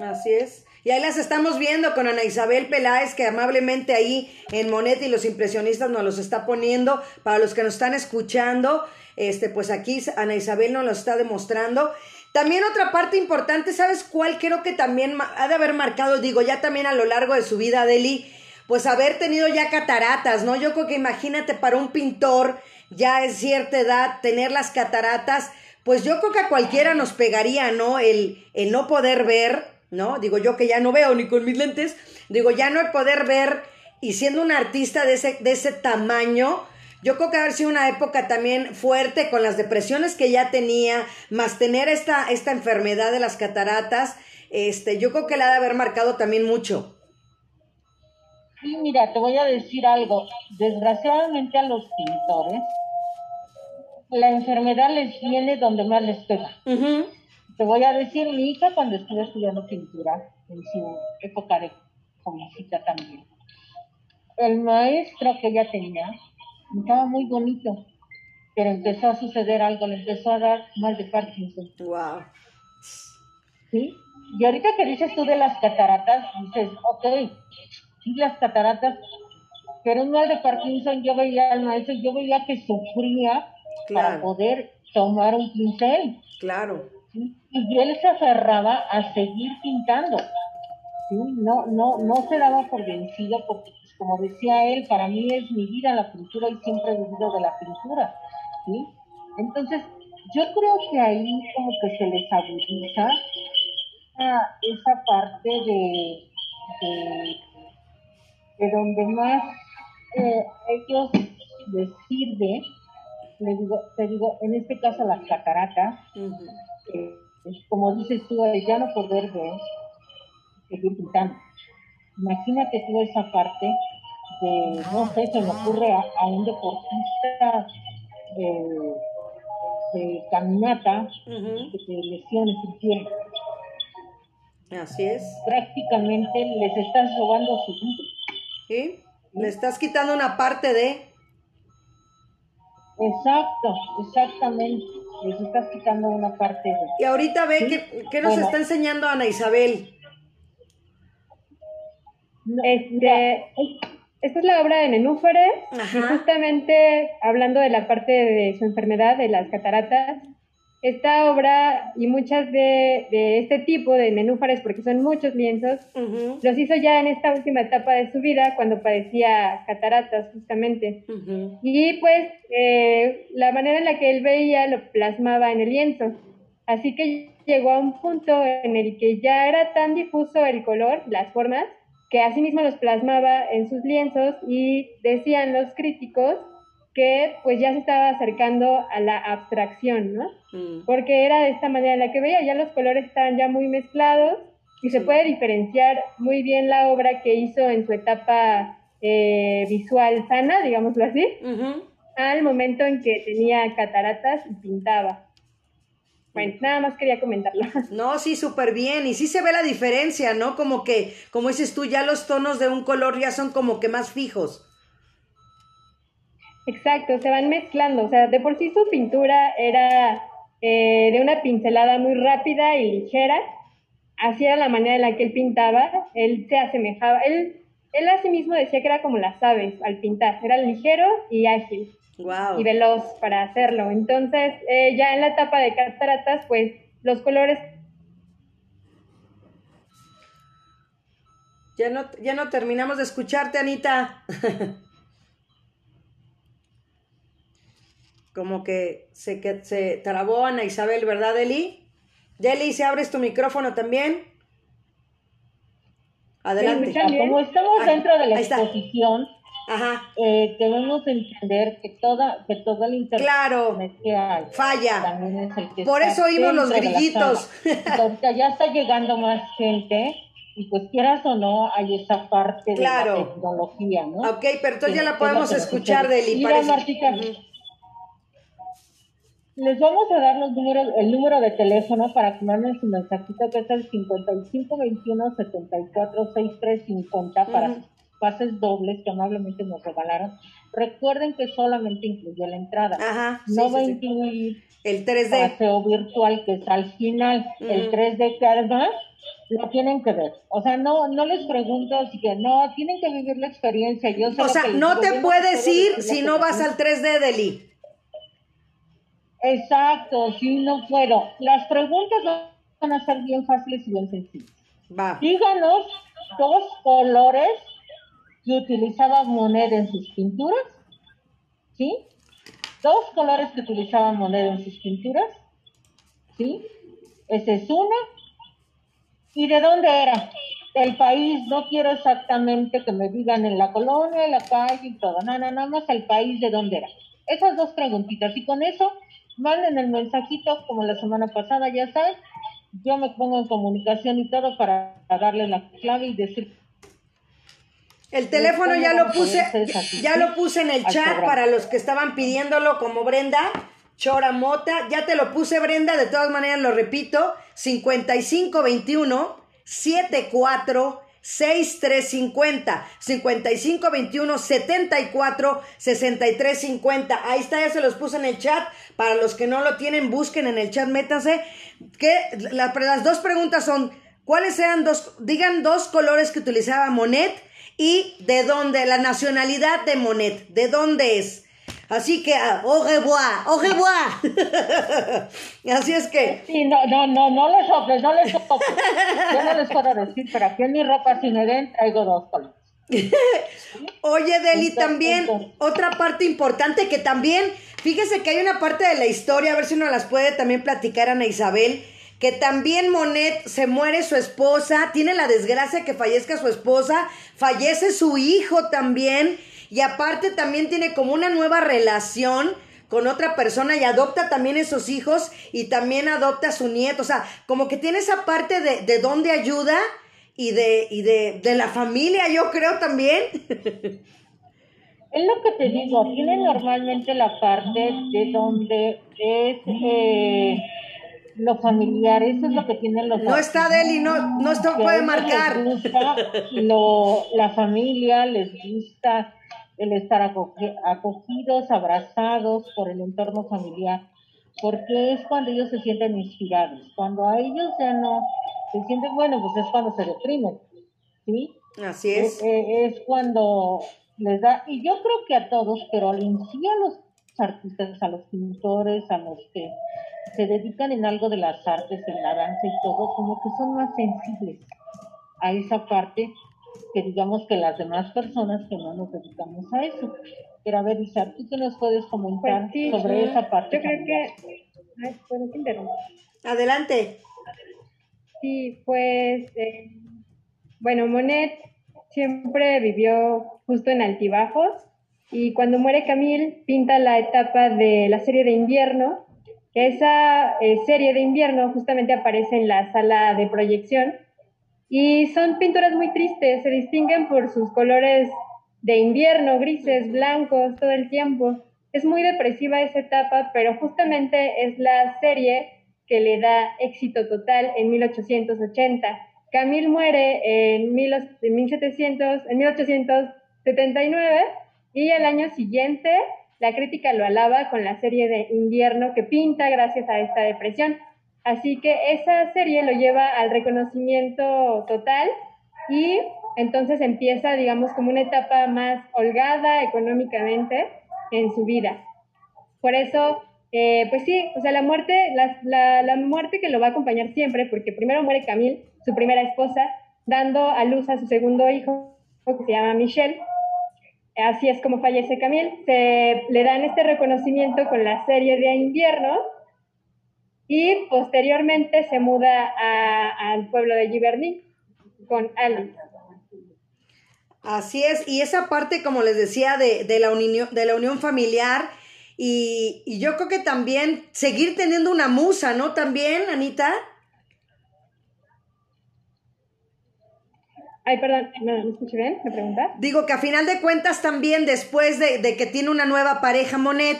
Así es. Y ahí las estamos viendo con Ana Isabel Peláez, que amablemente ahí en Monet y los impresionistas nos los está poniendo. Para los que nos están escuchando, este, pues aquí Ana Isabel nos lo está demostrando. También otra parte importante, ¿sabes cuál? Creo que también ha de haber marcado, digo, ya también a lo largo de su vida, Deli, pues haber tenido ya cataratas, ¿no? Yo creo que imagínate para un pintor ya es cierta edad tener las cataratas, pues yo creo que a cualquiera nos pegaría, ¿no? El, el no poder ver, ¿no? Digo yo que ya no veo ni con mis lentes, digo ya no el poder ver y siendo un artista de ese, de ese tamaño, yo creo que haber sido una época también fuerte con las depresiones que ya tenía, más tener esta, esta enfermedad de las cataratas, este, yo creo que le ha de haber marcado también mucho. Sí, mira, te voy a decir algo. Desgraciadamente a los pintores, la enfermedad les viene donde más les pega. Te voy a decir, mi hija cuando estuve estudiando pintura, en su época de jovencita también, el maestro que ella tenía estaba muy bonito, pero empezó a suceder algo, le empezó a dar mal de Parkinson. Wow. ¿Sí? Y ahorita que dices tú de las cataratas, dices, ok, y las cataratas, pero un mal de Parkinson yo veía al maestro, yo veía que sufría para poder tomar un pincel. Claro. Y él se aferraba a seguir pintando. ¿sí? No, no, no se daba por vencido porque, pues, como decía él, para mí es mi vida la pintura y siempre he vivido de la pintura. ¿sí? Entonces, yo creo que ahí como que se les agudiza esa, parte de de donde más eh, ellos les sirve, le digo, te digo, en este caso las cataratas, eh, como dices tú, ya no poder ver, seguir pintando. Imagínate tú esa parte de, no sé, se me ocurre a, un deportista de, caminata que se lesione su pie. Así es. Prácticamente les estás robando su vida. ¿Sí? Le estás quitando una parte de... Exacto, exactamente. Les estás quitando una parte de... Y ahorita ve que, nos está enseñando Ana Isabel. Este, esta es la obra de Nenúfares, y justamente hablando de la parte de su enfermedad, de las cataratas, esta obra y muchas de, este tipo de nenúfares, porque son muchos lienzos, los hizo ya en esta última etapa de su vida, cuando padecía cataratas, justamente. Y pues eh, la manera en la que él veía lo plasmaba en el lienzo. Así que llegó a un punto en el que ya era tan difuso el color, las formas, que asimismo los plasmaba en sus lienzos y decían los críticos que pues ya se estaba acercando a la abstracción, ¿no? Mm. Porque era de esta manera en la que veía, ya los colores estaban ya muy mezclados y se puede diferenciar muy bien la obra que hizo en su etapa eh, visual sana, digámoslo así, al momento en que tenía cataratas y pintaba. Bueno, nada más quería comentarlo. No, sí, súper bien. Y sí se ve la diferencia, ¿no? Como que, como dices tú, ya los tonos de un color ya son como que más fijos. Exacto, se van mezclando. O sea, de por sí su pintura era eh, de una pincelada muy rápida y ligera. Así era la manera en la que él pintaba. Él se asemejaba. Él, él a sí mismo decía que era como las aves al pintar. Era ligero y ágil. Wow. Y veloz para hacerlo. Entonces, eh, ya en la etapa de cataratas, pues los colores Ya no, ya no terminamos de escucharte, Anita. como que se, que se trabó Ana Isabel, ¿verdad, Eli? Deli, si abres tu micrófono también. Adelante. como estamos ah, dentro de la exposición, Eh, debemos entender que toda, que todo el internet claro, falla. Por eso oímos los grillitos. Entonces ya está llegando más gente y pues quieras o no, hay esa parte de la tecnología, ¿no? Ok, pero entonces ya la podemos escuchar, Deli. Mira, Martica, les vamos a dar los números, el número de teléfono para que manden su mensajito, que es el 5521-746350 para pases dobles que amablemente nos regalaron. Recuerden que solamente incluye la entrada. Ajá, no va a incluir el 3D. paseo virtual que es al final. El 3D que además lo tienen que ver. O sea, no, no les pregunto si que no, tienen que vivir la experiencia. Yo o sea, no te puedes ir si no vas al 3D, Deli. Exacto, sí, no puedo. Las preguntas van a ser bien fáciles y bien sencillas. Va. Díganos dos colores que utilizaba Monet en sus pinturas. ¿Sí? Dos colores que utilizaba Monet en sus pinturas. ¿Sí? Ese es uno. ¿Y de dónde era? El país, no quiero exactamente que me digan en la colonia, en la calle y todo. No, no, nada más el país de dónde era. Esas dos preguntitas. Y con eso manden el mensajito como la semana pasada, ya sabes. Yo me pongo en comunicación y todo para darle la clave y decir. El teléfono ya lo puse, ya, lo puse en el chat para los que estaban pidiéndolo como Brenda. Chora Mota, ya te lo puse Brenda, de todas maneras lo repito, 5521 74 6350 5521 74 6350 ahí está ya se los puse en el chat. Para los que no lo tienen busquen en el chat métanse. Que las dos preguntas son cuáles eran dos digan dos colores que utilizaba Monet y de dónde la nacionalidad de Monet de dónde es Así que, ah, au revoir, au revoir. Así es que. Sí, no, no, no, no les soples, no les soples. Yo no les puedo decir, pero aquí en mi ropa, si me ven, traigo dos colores. Oye, Deli, también otra parte importante que también, fíjese que hay una parte de la historia, a ver si nos las puede también platicar Ana Isabel, que también Monet se muere su esposa, tiene la desgracia que fallezca su esposa, fallece su hijo también, y aparte también tiene como una nueva relación con otra persona y adopta también esos hijos y también adopta a su nieto. O sea, como que tiene esa parte de, de donde ayuda y de, y de, de la familia, yo creo también. Es lo que te digo, tiene normalmente la parte de donde es eh, lo familiar, eso es lo que tienen los No está Deli, no, no esto puede marcar. Les gusta lo, la familia, les gusta el estar acogidos, abrazados por el entorno familiar, porque es cuando ellos se sienten inspirados. Cuando a ellos ya no se sienten, bueno, pues es cuando se deprimen, ¿sí? Así es. Es, eh, es cuando les da, y yo creo que a todos, pero en sí a los artistas, a los pintores, a los que se dedican en algo de las artes, en la danza y todo, como que son más sensibles a esa parte que digamos que las demás personas que no nos dedicamos a eso. Pero a ver, Isa, ¿tú qué nos puedes comentar Pues sí, sobre esa parte? Yo creo familiar? que... Ay, ¿puedo te interrumpo? Adelante. Sí, pues, eh, bueno, Monet siempre vivió justo en altibajos y cuando muere Camille pinta la etapa de la serie de invierno, que esa eh, serie de invierno justamente aparece en la sala de proyección y son pinturas muy tristes, se distinguen por sus colores de invierno, grises, blancos, todo el tiempo. Es muy depresiva esa etapa, pero justamente es la serie que le da éxito total en 1880. Camille muere en, mil, en 1700, en 1879 y al año siguiente la crítica lo alaba con la serie de invierno que pinta gracias a esta depresión. Así que esa serie lo lleva al reconocimiento total y entonces empieza, digamos, como una etapa más holgada económicamente en su vida. Por eso, eh, pues sí, o sea, la muerte, la, la, la muerte que lo va a acompañar siempre, porque primero muere Camille, su primera esposa, dando a luz a su segundo hijo, que se llama Michelle. Así es como fallece Camille. Se le dan este reconocimiento con la serie de invierno y posteriormente se muda a- al pueblo de Giverny con Alice. Así es, y esa parte, como les decía, de, de la, unión, de la unión familiar, y, y yo creo que también seguir teniendo una musa, ¿no? También, Anita. Ay, perdón, ¿me, escuché bien? ¿Me pregunta? Digo que a final de cuentas también, después de, de que tiene una nueva pareja, Monet,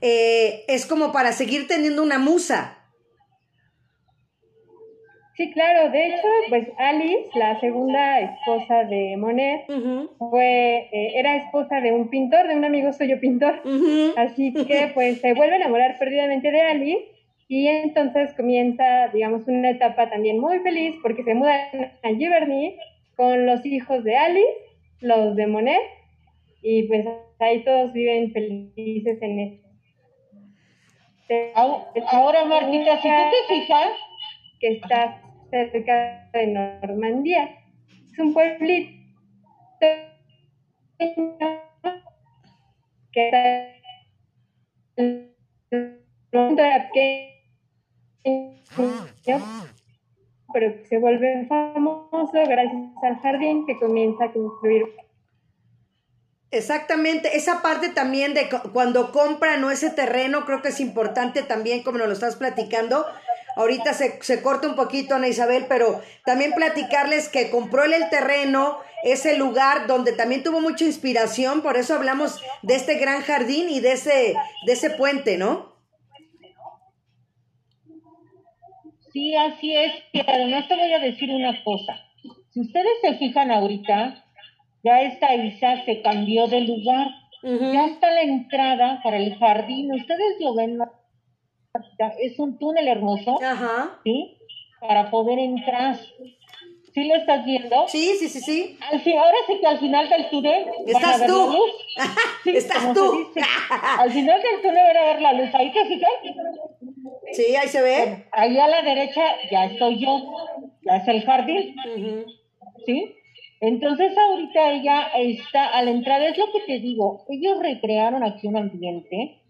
eh, es como para seguir teniendo una musa. Sí, claro. De hecho, pues Alice, la segunda esposa de Monet, fue, eh, era esposa de un pintor, de un amigo suyo pintor. Así que pues se vuelve a enamorar perdidamente de Alice y entonces comienza, digamos, una etapa también muy feliz porque se mudan a Giverny con los hijos de Alice, los de Monet, y pues ahí todos viven felices en esto. Ahora, Martita, si tú te fijas, que está cerca de Normandía. Es un pueblito que está en pero se vuelve famoso gracias al jardín que comienza a construir. Exactamente, esa parte también de cu- cuando compran ¿no? ese terreno, creo que es importante también, como nos lo estás platicando. Ahorita se, se corta un poquito, Ana Isabel, pero también platicarles que compró él el terreno, ese lugar donde también tuvo mucha inspiración, por eso hablamos de este gran jardín y de ese, de ese puente, ¿no? Sí, así es. Y además te voy a decir una cosa. Si ustedes se fijan ahorita, ya esta Isa se cambió de lugar. Ya está la entrada para el jardín. Ustedes lo ven. ¿no? Es un túnel hermoso, Ajá. ¿sí? Para poder entrar. ¿Sí lo estás viendo? Sí, sí, sí, sí. Al fin, ahora sí que al final del túnel Estás tú. la luz. Sí, Estás tú. dice. Al final del túnel van a ver la luz. Ahí te fijas. Sí, ahí se ve. Ahí a la derecha ya estoy yo. Ya es el jardín. ¿sí? Entonces ahorita ella está a la entrada, es lo que te digo, ellos recrearon aquí un ambiente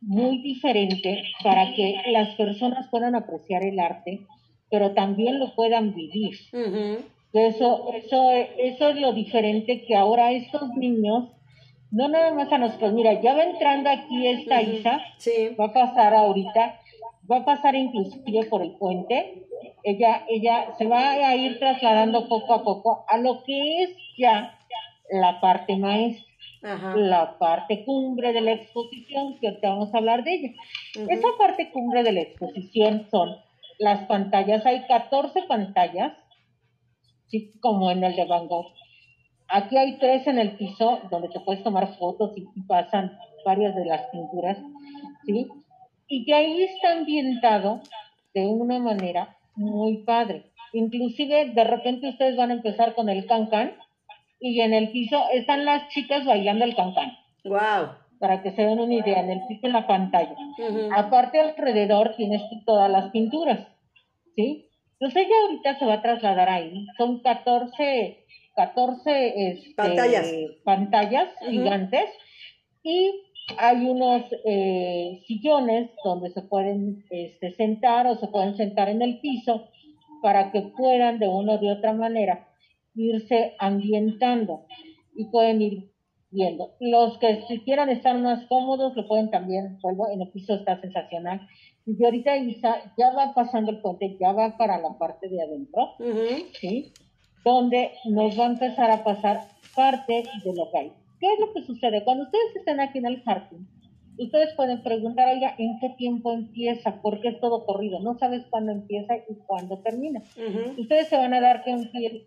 muy diferente para que las personas puedan apreciar el arte, pero también lo puedan vivir. Eso, eso, eso es lo diferente que ahora estos niños no nada más a nosotros, mira, ya va entrando aquí esta Isa, Sí. va a pasar ahorita, va a pasar inclusive por el puente, ella, ella se va a ir trasladando poco a poco a lo que es ya la parte maestra, Ajá. la parte cumbre de la exposición, que ahorita vamos a hablar de ella. Esa parte cumbre de la exposición son las pantallas, hay 14 pantallas, sí, como en el de Van Gogh. Aquí hay tres en el piso donde te puedes tomar fotos y y pasan varias de las pinturas, ¿sí? Y que ahí está ambientado de una manera muy padre. Inclusive de repente ustedes van a empezar con el cancan y en el piso están las chicas bailando el cancan, Wow. para que se den una idea, en el piso en la pantalla. Aparte alrededor tienes todas las pinturas, ¿sí? Entonces ella ahorita se va a trasladar ahí. Son 14, 14 este, Pantallas. pantallas gigantes y hay unos eh, sillones donde se pueden este, sentar o se pueden sentar en el piso para que puedan de una o de otra manera irse ambientando y pueden ir viendo. Los que si quieran estar más cómodos lo pueden también, vuelvo, en el piso está sensacional. Y ahorita Isa ya va pasando el puente, ya va para la parte de adentro. ¿sí? Donde nos va a empezar a pasar parte de lo que hay. ¿Qué es lo que sucede? Cuando ustedes estén aquí en el jardín, ustedes pueden preguntar, oiga, ¿en qué tiempo empieza? Porque es todo corrido. No sabes cuándo empieza y cuándo termina. Ustedes se van a dar que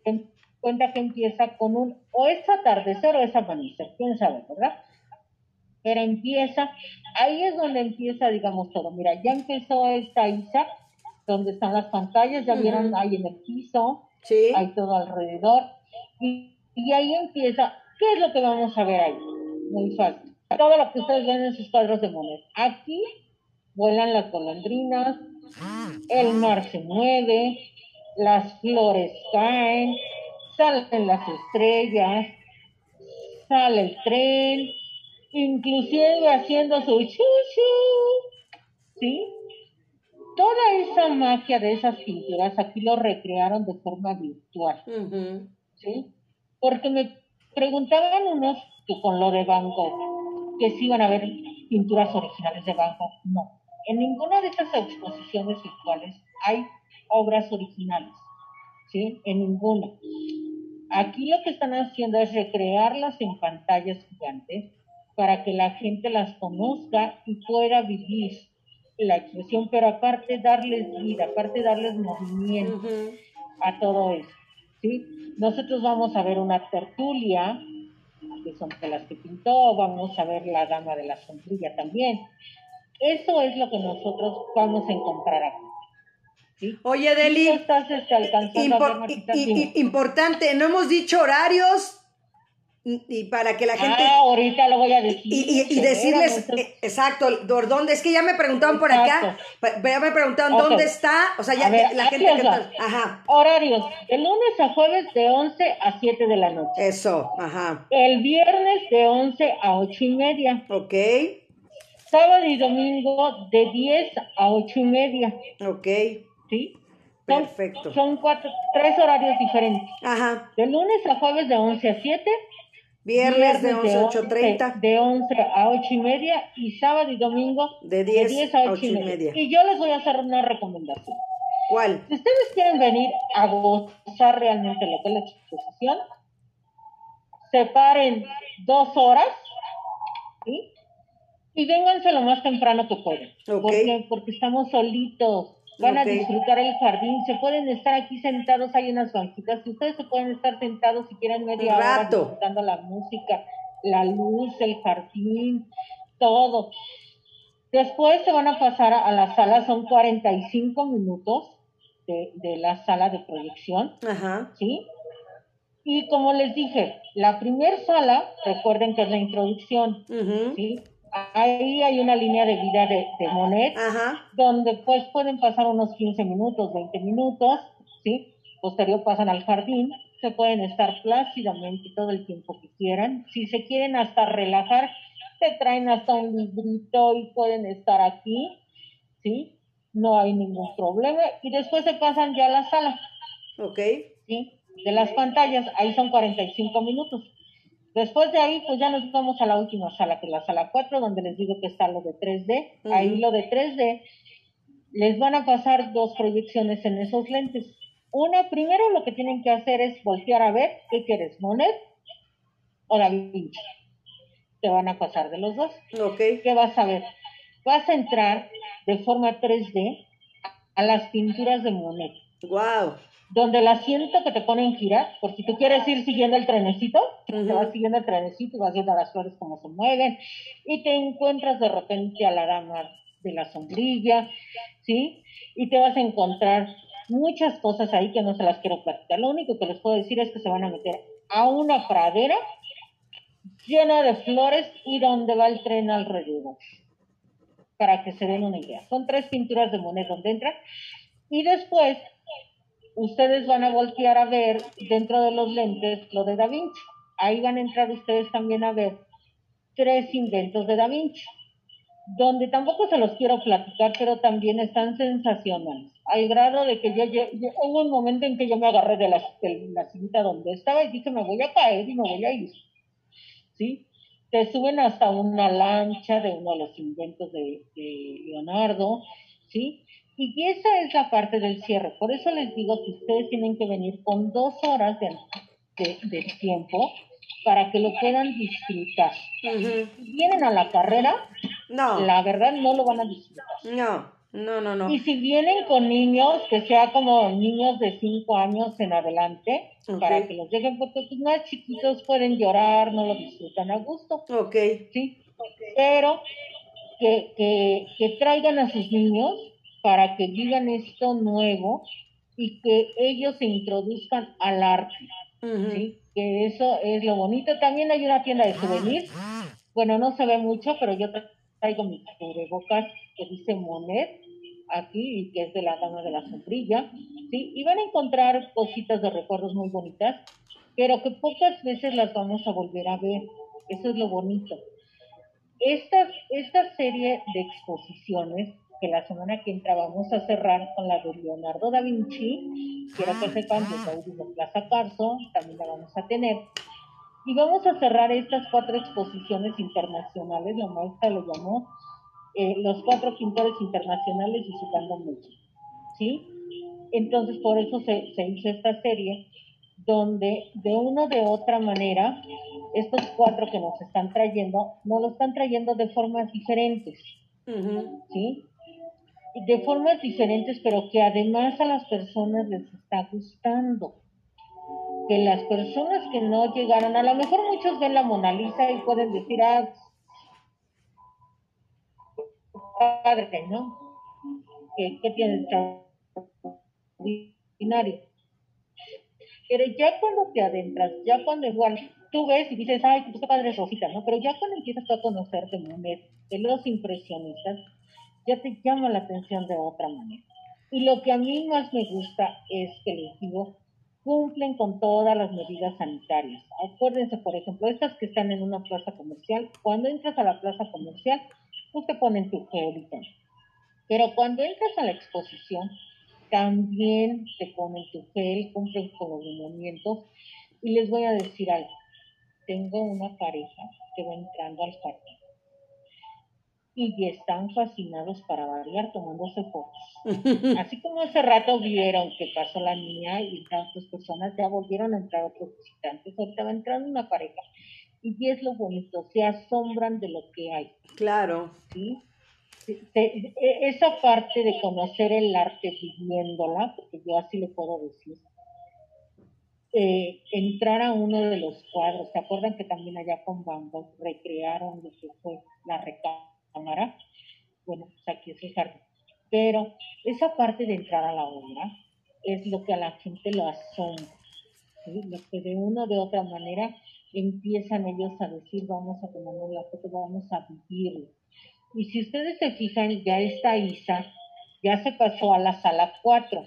en cuenta que empieza con un o es atardecer o es amanecer, quién sabe, ¿verdad? Pero empieza, ahí es donde empieza, digamos, todo. Mira, ya empezó esta Isa, donde están las pantallas, ya vieron ahí en el piso, Sí. hay todo alrededor, y, y ahí empieza, ¿qué es lo que vamos a ver ahí? Muy fácil. Todo lo que ustedes ven en sus cuadros de monedas. Aquí vuelan las golondrinas, el mar se mueve, las flores caen, salen las estrellas, sale el tren, inclusive haciendo su chuchu, ¿sí? Toda esa magia de esas pinturas aquí lo recrearon de forma virtual. ¿sí? Porque me preguntaban unos que con lo de Van Gogh, que si iban a ver pinturas originales de Van Gogh. No, en ninguna de esas exposiciones virtuales hay obras originales, ¿sí? En ninguna. Aquí lo que están haciendo es recrearlas en pantallas gigantes para que la gente las conozca y pueda vivir la expresión, pero aparte darles vida, aparte darles movimiento a todo eso. ¿sí? Nosotros vamos a ver una tertulia, que son de las que pintó, vamos a ver la dama de la sombrilla también. Eso es lo que nosotros vamos a encontrar aquí. ¿Sí? Oye, ¿Tú Deli, estás este, impor- importante, no hemos dicho horarios y y para que la gente... Ah, ahorita lo voy a decir. Y, y- y decirles, entonces- eh, exacto, dónde, es que ya me preguntaban por acá, ya me preguntaron Ok. dónde está, o sea, ya ver, la gente que va. está, ajá, Horarios, de lunes a jueves de 11 a 7 de la noche. eso, ajá, El viernes de 11 a 8 y media. ok, Sábado y domingo de 10 a 8 y media. ok, ¿Sí? Perfecto. Son cuatro, tres horarios diferentes. ajá, De lunes a jueves de 11 a 7. viernes de 11 a 8.30, De 11 a 8 y media. Y sábado y domingo de 10 a 8 y media, Y yo les voy a hacer una recomendación. ¿cuál? Si ustedes quieren venir a gozar realmente lo que es la exposición, separen dos horas ¿sí? y vénganse lo más temprano que puedan. Ok. ¿Por qué? Porque estamos solitos. Van a disfrutar el jardín, se pueden estar aquí sentados, hay unas banquitas, y ustedes se pueden estar sentados si quieren media hora disfrutando la música, la luz, el jardín, todo. Después se van a pasar a la sala, son 45 minutos de, de la sala de proyección, Ajá, ¿sí? Y como les dije, la primer sala, recuerden que es la introducción, ujú, ¿sí? Ahí hay una línea de vida de, de Monet, ajá, donde pues pueden pasar unos 15 minutos, 20 minutos, ¿sí? Posterior pasan al jardín, se pueden estar plácidamente todo el tiempo que quieran. Si se quieren hasta relajar, se traen hasta un librito y pueden estar aquí, ¿sí? No hay ningún problema. Y después se pasan ya a la sala, ok, ¿sí? De las pantallas, ahí son 45 minutos. Después de ahí, pues ya nos vamos a la última sala, que es la sala 4, donde les digo que está lo de 3D. Ahí lo de 3D, les van a pasar dos proyecciones en esos lentes. Una, primero lo que tienen que hacer es voltear a ver qué quieres, Monet o Da Vinci. Te van a pasar de los dos. Ok. ¿Qué vas a ver? Vas a entrar de forma 3D a las pinturas de Monet. Wow. Donde el asiento que te ponen girar, por si tú quieres ir siguiendo el trenecito, te vas siguiendo el trenecito y vas viendo las flores cómo se mueven, y te encuentras de repente a la dama de la sombrilla, ¿sí? Y te vas a encontrar muchas cosas ahí que no se las quiero platicar. Lo único que les puedo decir es que se van a meter a una pradera llena de flores y donde va el tren alrededor. Para que se den una idea. Son tres pinturas de Monet donde entran. Y después ustedes van a voltear a ver dentro de los lentes lo de Da Vinci. Ahí van a entrar ustedes también a ver tres inventos de Da Vinci, donde tampoco se los quiero platicar, pero también están sensacionales, al grado de que yo, hubo un momento en que yo me agarré de la, de sillita donde estaba y dije, me voy a caer y me voy a ir, ¿sí? Te suben hasta una lancha de uno de los inventos de Leonardo, ¿sí? Y esa es la parte del cierre. Por eso les digo que ustedes tienen que venir con dos horas de, de, tiempo para que lo puedan disfrutar. Vienen a la carrera, no. la verdad no lo van a disfrutar. No, no, no, no. Y si vienen con niños, que sea como niños de 5 años en adelante, para que los dejen, porque los más chiquitos pueden llorar, no lo disfrutan a gusto. Ok. Sí, pero que, que, que traigan a sus niños para que vivan esto nuevo y que ellos se introduzcan al arte. ¿sí? Que eso es lo bonito. También hay una tienda de souvenirs. Bueno, no se ve mucho, pero yo traigo mi cubrebocas que dice Monet aquí y que es de la dama de la sombrilla. ¿sí? Y van a encontrar cositas de recuerdos muy bonitas, pero que pocas veces las vamos a volver a ver. Eso es lo bonito. Esta, esta serie de exposiciones que la semana que entra vamos a cerrar con la de Leonardo da Vinci. Quiero que sepan que de Plaza Carso, también la vamos a tener. Y vamos a cerrar estas cuatro exposiciones internacionales, la maestra lo llamó eh, los cuatro pintores internacionales visitando mucho. ¿Sí? Entonces, por eso se, se hizo esta serie, donde de una o de otra manera, estos cuatro que nos están trayendo, nos lo están trayendo de formas diferentes. ¿Sí? De formas diferentes, pero que además a las personas les está gustando. Que las personas que no llegaron, a lo mejor muchos ven la Mona Lisa y pueden decir, ah, padre, ¿no? ¿Qué, qué tiene extraordinario? Pero ya cuando te adentras, ya cuando igual tú ves y dices, ay, qué padre es Rosita, ¿no? Pero ya cuando empiezas a conocer de de los impresionistas, ya te llama la atención de otra manera. Y lo que a mí más me gusta es que les digo, cumplen con todas las medidas sanitarias. Acuérdense, por ejemplo, estas que están en una plaza comercial, cuando entras a la plaza comercial, pues te ponen tu gel y. Pero cuando entras a la exposición, también te ponen tu gel, cumplen con los movimientos. Y les voy a decir algo. Tengo una pareja que va entrando al parque y están fascinados para variar tomándose fotos. Así como hace rato vieron que pasó la niña y tantas personas ya volvieron a entrar otros visitantes, ahorita va entrando una pareja. Y es lo bonito, se asombran de lo que hay. Claro. ¿sí? E, esa parte de conocer el arte viviéndola, porque yo así le puedo decir, eh, entrar a uno de los cuadros, ¿se acuerdan que también allá con Van recrearon lo que fue la recámara? Cámara, bueno, pues aquí es el jardín. Pero esa parte de entrar a la obra es lo que a la gente lo asombra, lo que de una o de otra manera empiezan ellos a decir, vamos a tomarnos la foto, vamos a vivirlo. Y si ustedes se fijan, ya esta Isa ya se pasó a la sala 4.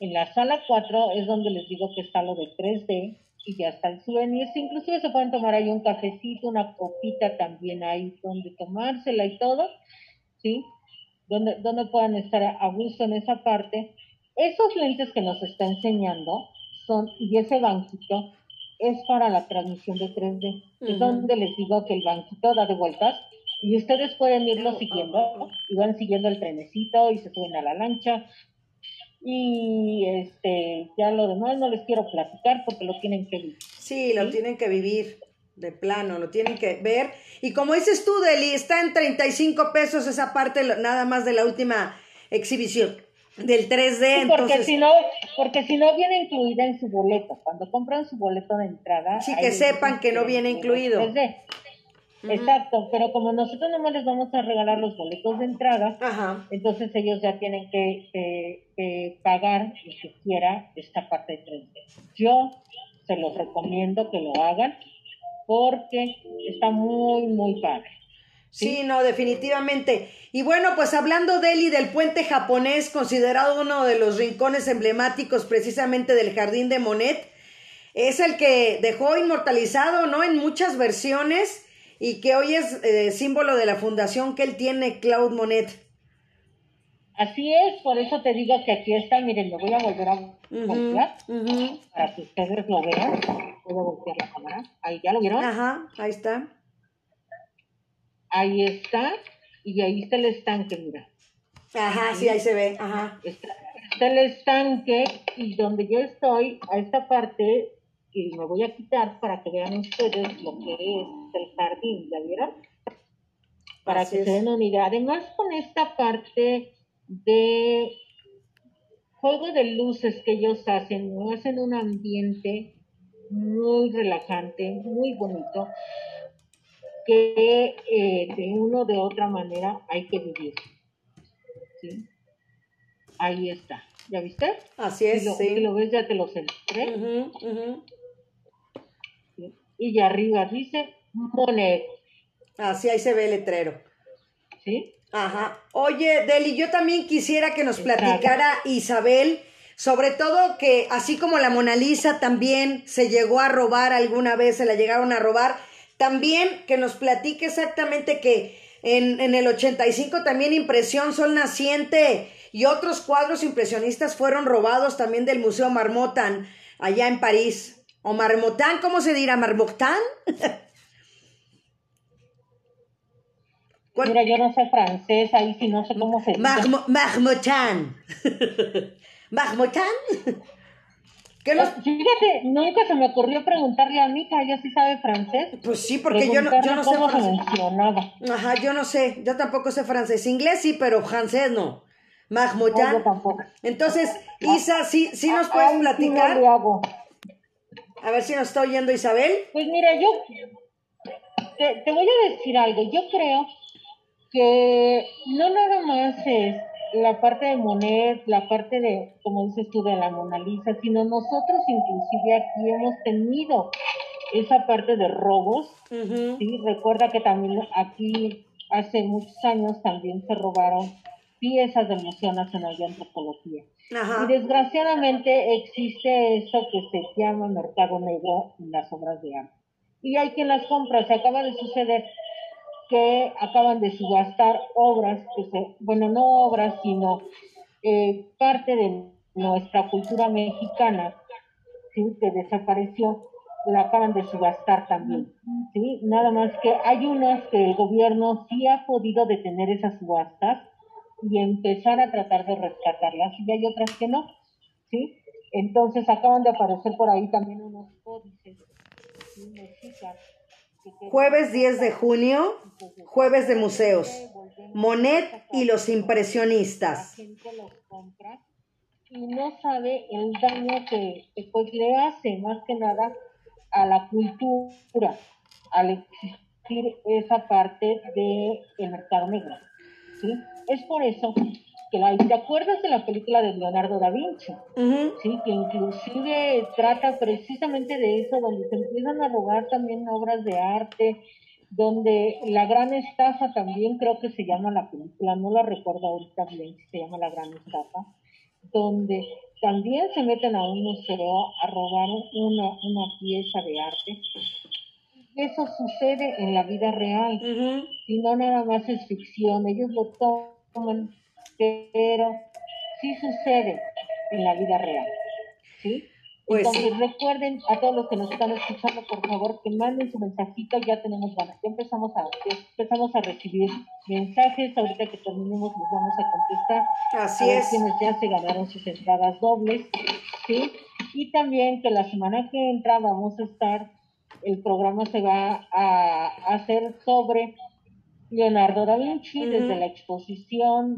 En la sala 4 es donde les digo que está lo de 3D, y ya está el souvenir. Inclusive se pueden tomar ahí un cafecito, una copita también ahí donde tomársela y todo, ¿sí? Donde, donde puedan estar a gusto en esa parte. Esos lentes que nos está enseñando son, y ese banquito, es para la transmisión de 3D. Es donde les digo que el banquito da de vueltas y ustedes pueden irlo siguiendo y van siguiendo el trenecito y se suben a la lancha. Y este, ya lo demás no les quiero platicar porque lo tienen que vivir. Sí, lo tienen que vivir de plano, lo tienen que ver. Y como dices tú, Deli, está en 35 pesos esa parte nada más de la última exhibición del 3D. porque si no, porque si no viene incluida en su boleto. Cuando compran su boleto de entrada. Sí, que sepan que no viene incluido. 3D. Exacto, pero como nosotros no les vamos a regalar los boletos de entrada, entonces ellos ya tienen que, pagar lo que quiera esta parte de 3D. Yo se los recomiendo que lo hagan porque está muy, muy padre. ¿sí? no, definitivamente. Y bueno, pues hablando de él y del puente japonés, considerado uno de los rincones emblemáticos precisamente del jardín de Monet, es el que dejó inmortalizado, ¿no? En muchas versiones y que hoy es eh, símbolo de la fundación que él tiene, Claude Monet. Así es, por eso te digo que aquí está, miren, lo voy a volver a voltear para que ustedes lo vean. Puedo voltear la cámara. Ahí, ¿ya lo vieron? Ajá, ahí está. Ahí está, y ahí está el estanque, mira. Ajá, sí, ahí se ve, ajá. Está, está el estanque, y donde yo estoy, a esta parte y me voy a quitar para que vean ustedes lo que es el jardín, ¿ya vieron? Para que se den una idea. Además, con esta parte de juego de luces que ellos hacen, hacen un ambiente muy relajante, muy bonito, que eh, de una o de otra manera hay que vivir. ¿sí? Ahí está. ¿Ya viste? Así es. Si lo, lo ves, ya te lo centré y ya arriba dice Monet. Así ahí se ve el letrero. ¿Sí? Ajá. Oye, Deli, yo también quisiera que nos platicara Isabel, sobre todo que así como la Mona Lisa también se llegó a robar alguna vez, se la llegaron a robar, también que nos platique exactamente que en, en el 85 también Impresión Sol Naciente y otros cuadros impresionistas fueron robados también del Museo Marmottan allá en París. ¿O marmotán? ¿Cómo se dirá? ¿Marmotán? Mira, yo no sé francés, ahí sí no sé cómo se dice. marmotán. ¿Marmotán? ¿Qué los... Pues, fíjate, nunca se me ocurrió preguntarle a Mica, ella sí sabe francés. Pues sí, porque yo no, yo no sé francés. Ajá, yo no sé, yo tampoco sé francés. Inglés sí, pero francés no. Marmotán. Entonces, Isa, sí, sí nos puedes platicar. A ver si nos está oyendo Isabel. Pues mira, yo te, voy a decir algo. Yo creo que no nada más es la parte de Monet, la parte de, como dices tú, de la Mona Lisa, sino nosotros inclusive aquí hemos tenido esa parte de robos. ¿sí? Recuerda que también aquí hace muchos años también se robaron piezas del Museo Nacional de Antropología. Y desgraciadamente existe eso que se llama mercado negro en las obras de arte. Y hay quien las compra. Se acaba de suceder que acaban de subastar obras, que se, bueno, no obras, sino eh, parte de nuestra cultura mexicana, ¿sí? que desapareció, la acaban de subastar también. ¿sí? Nada más que hay unas que el gobierno sí ha podido detener esas subastas, y empezar a tratar de rescatarlas y hay otras que no, ¿sí? Entonces acaban de aparecer por ahí también unos códices Jueves 10 de junio, jueves de museos. Monet y los impresionistas. Y no sabe el daño que, pues le hace más que nada a la cultura al existir esa parte del el mercado negro. ¿sí? Es por eso que la, ¿te acuerdas de la película de Leonardo da Vinci? Sí, que inclusive trata precisamente de eso, donde se empiezan a robar también obras de arte, donde la gran estafa también creo que se llama la película, no la recuerdo ahorita bien si se llama la gran estafa, donde también se meten a un museo a robar una, una pieza de arte. Eso sucede en la vida real, y no nada más es ficción, ellos lo toman pero sí sucede en la vida real. ¿sí? Pues Entonces recuerden a todos los que nos están escuchando, por favor, que manden su mensajito, ya tenemos, bueno, ya empezamos a, empezamos a recibir mensajes, ahorita que terminemos los vamos a contestar. Así es. Quienes ya se ganaron sus entradas dobles, ¿sí? Y también que la semana que entra vamos a estar, el programa se va a hacer sobre Leonardo da Vinci, desde la exposición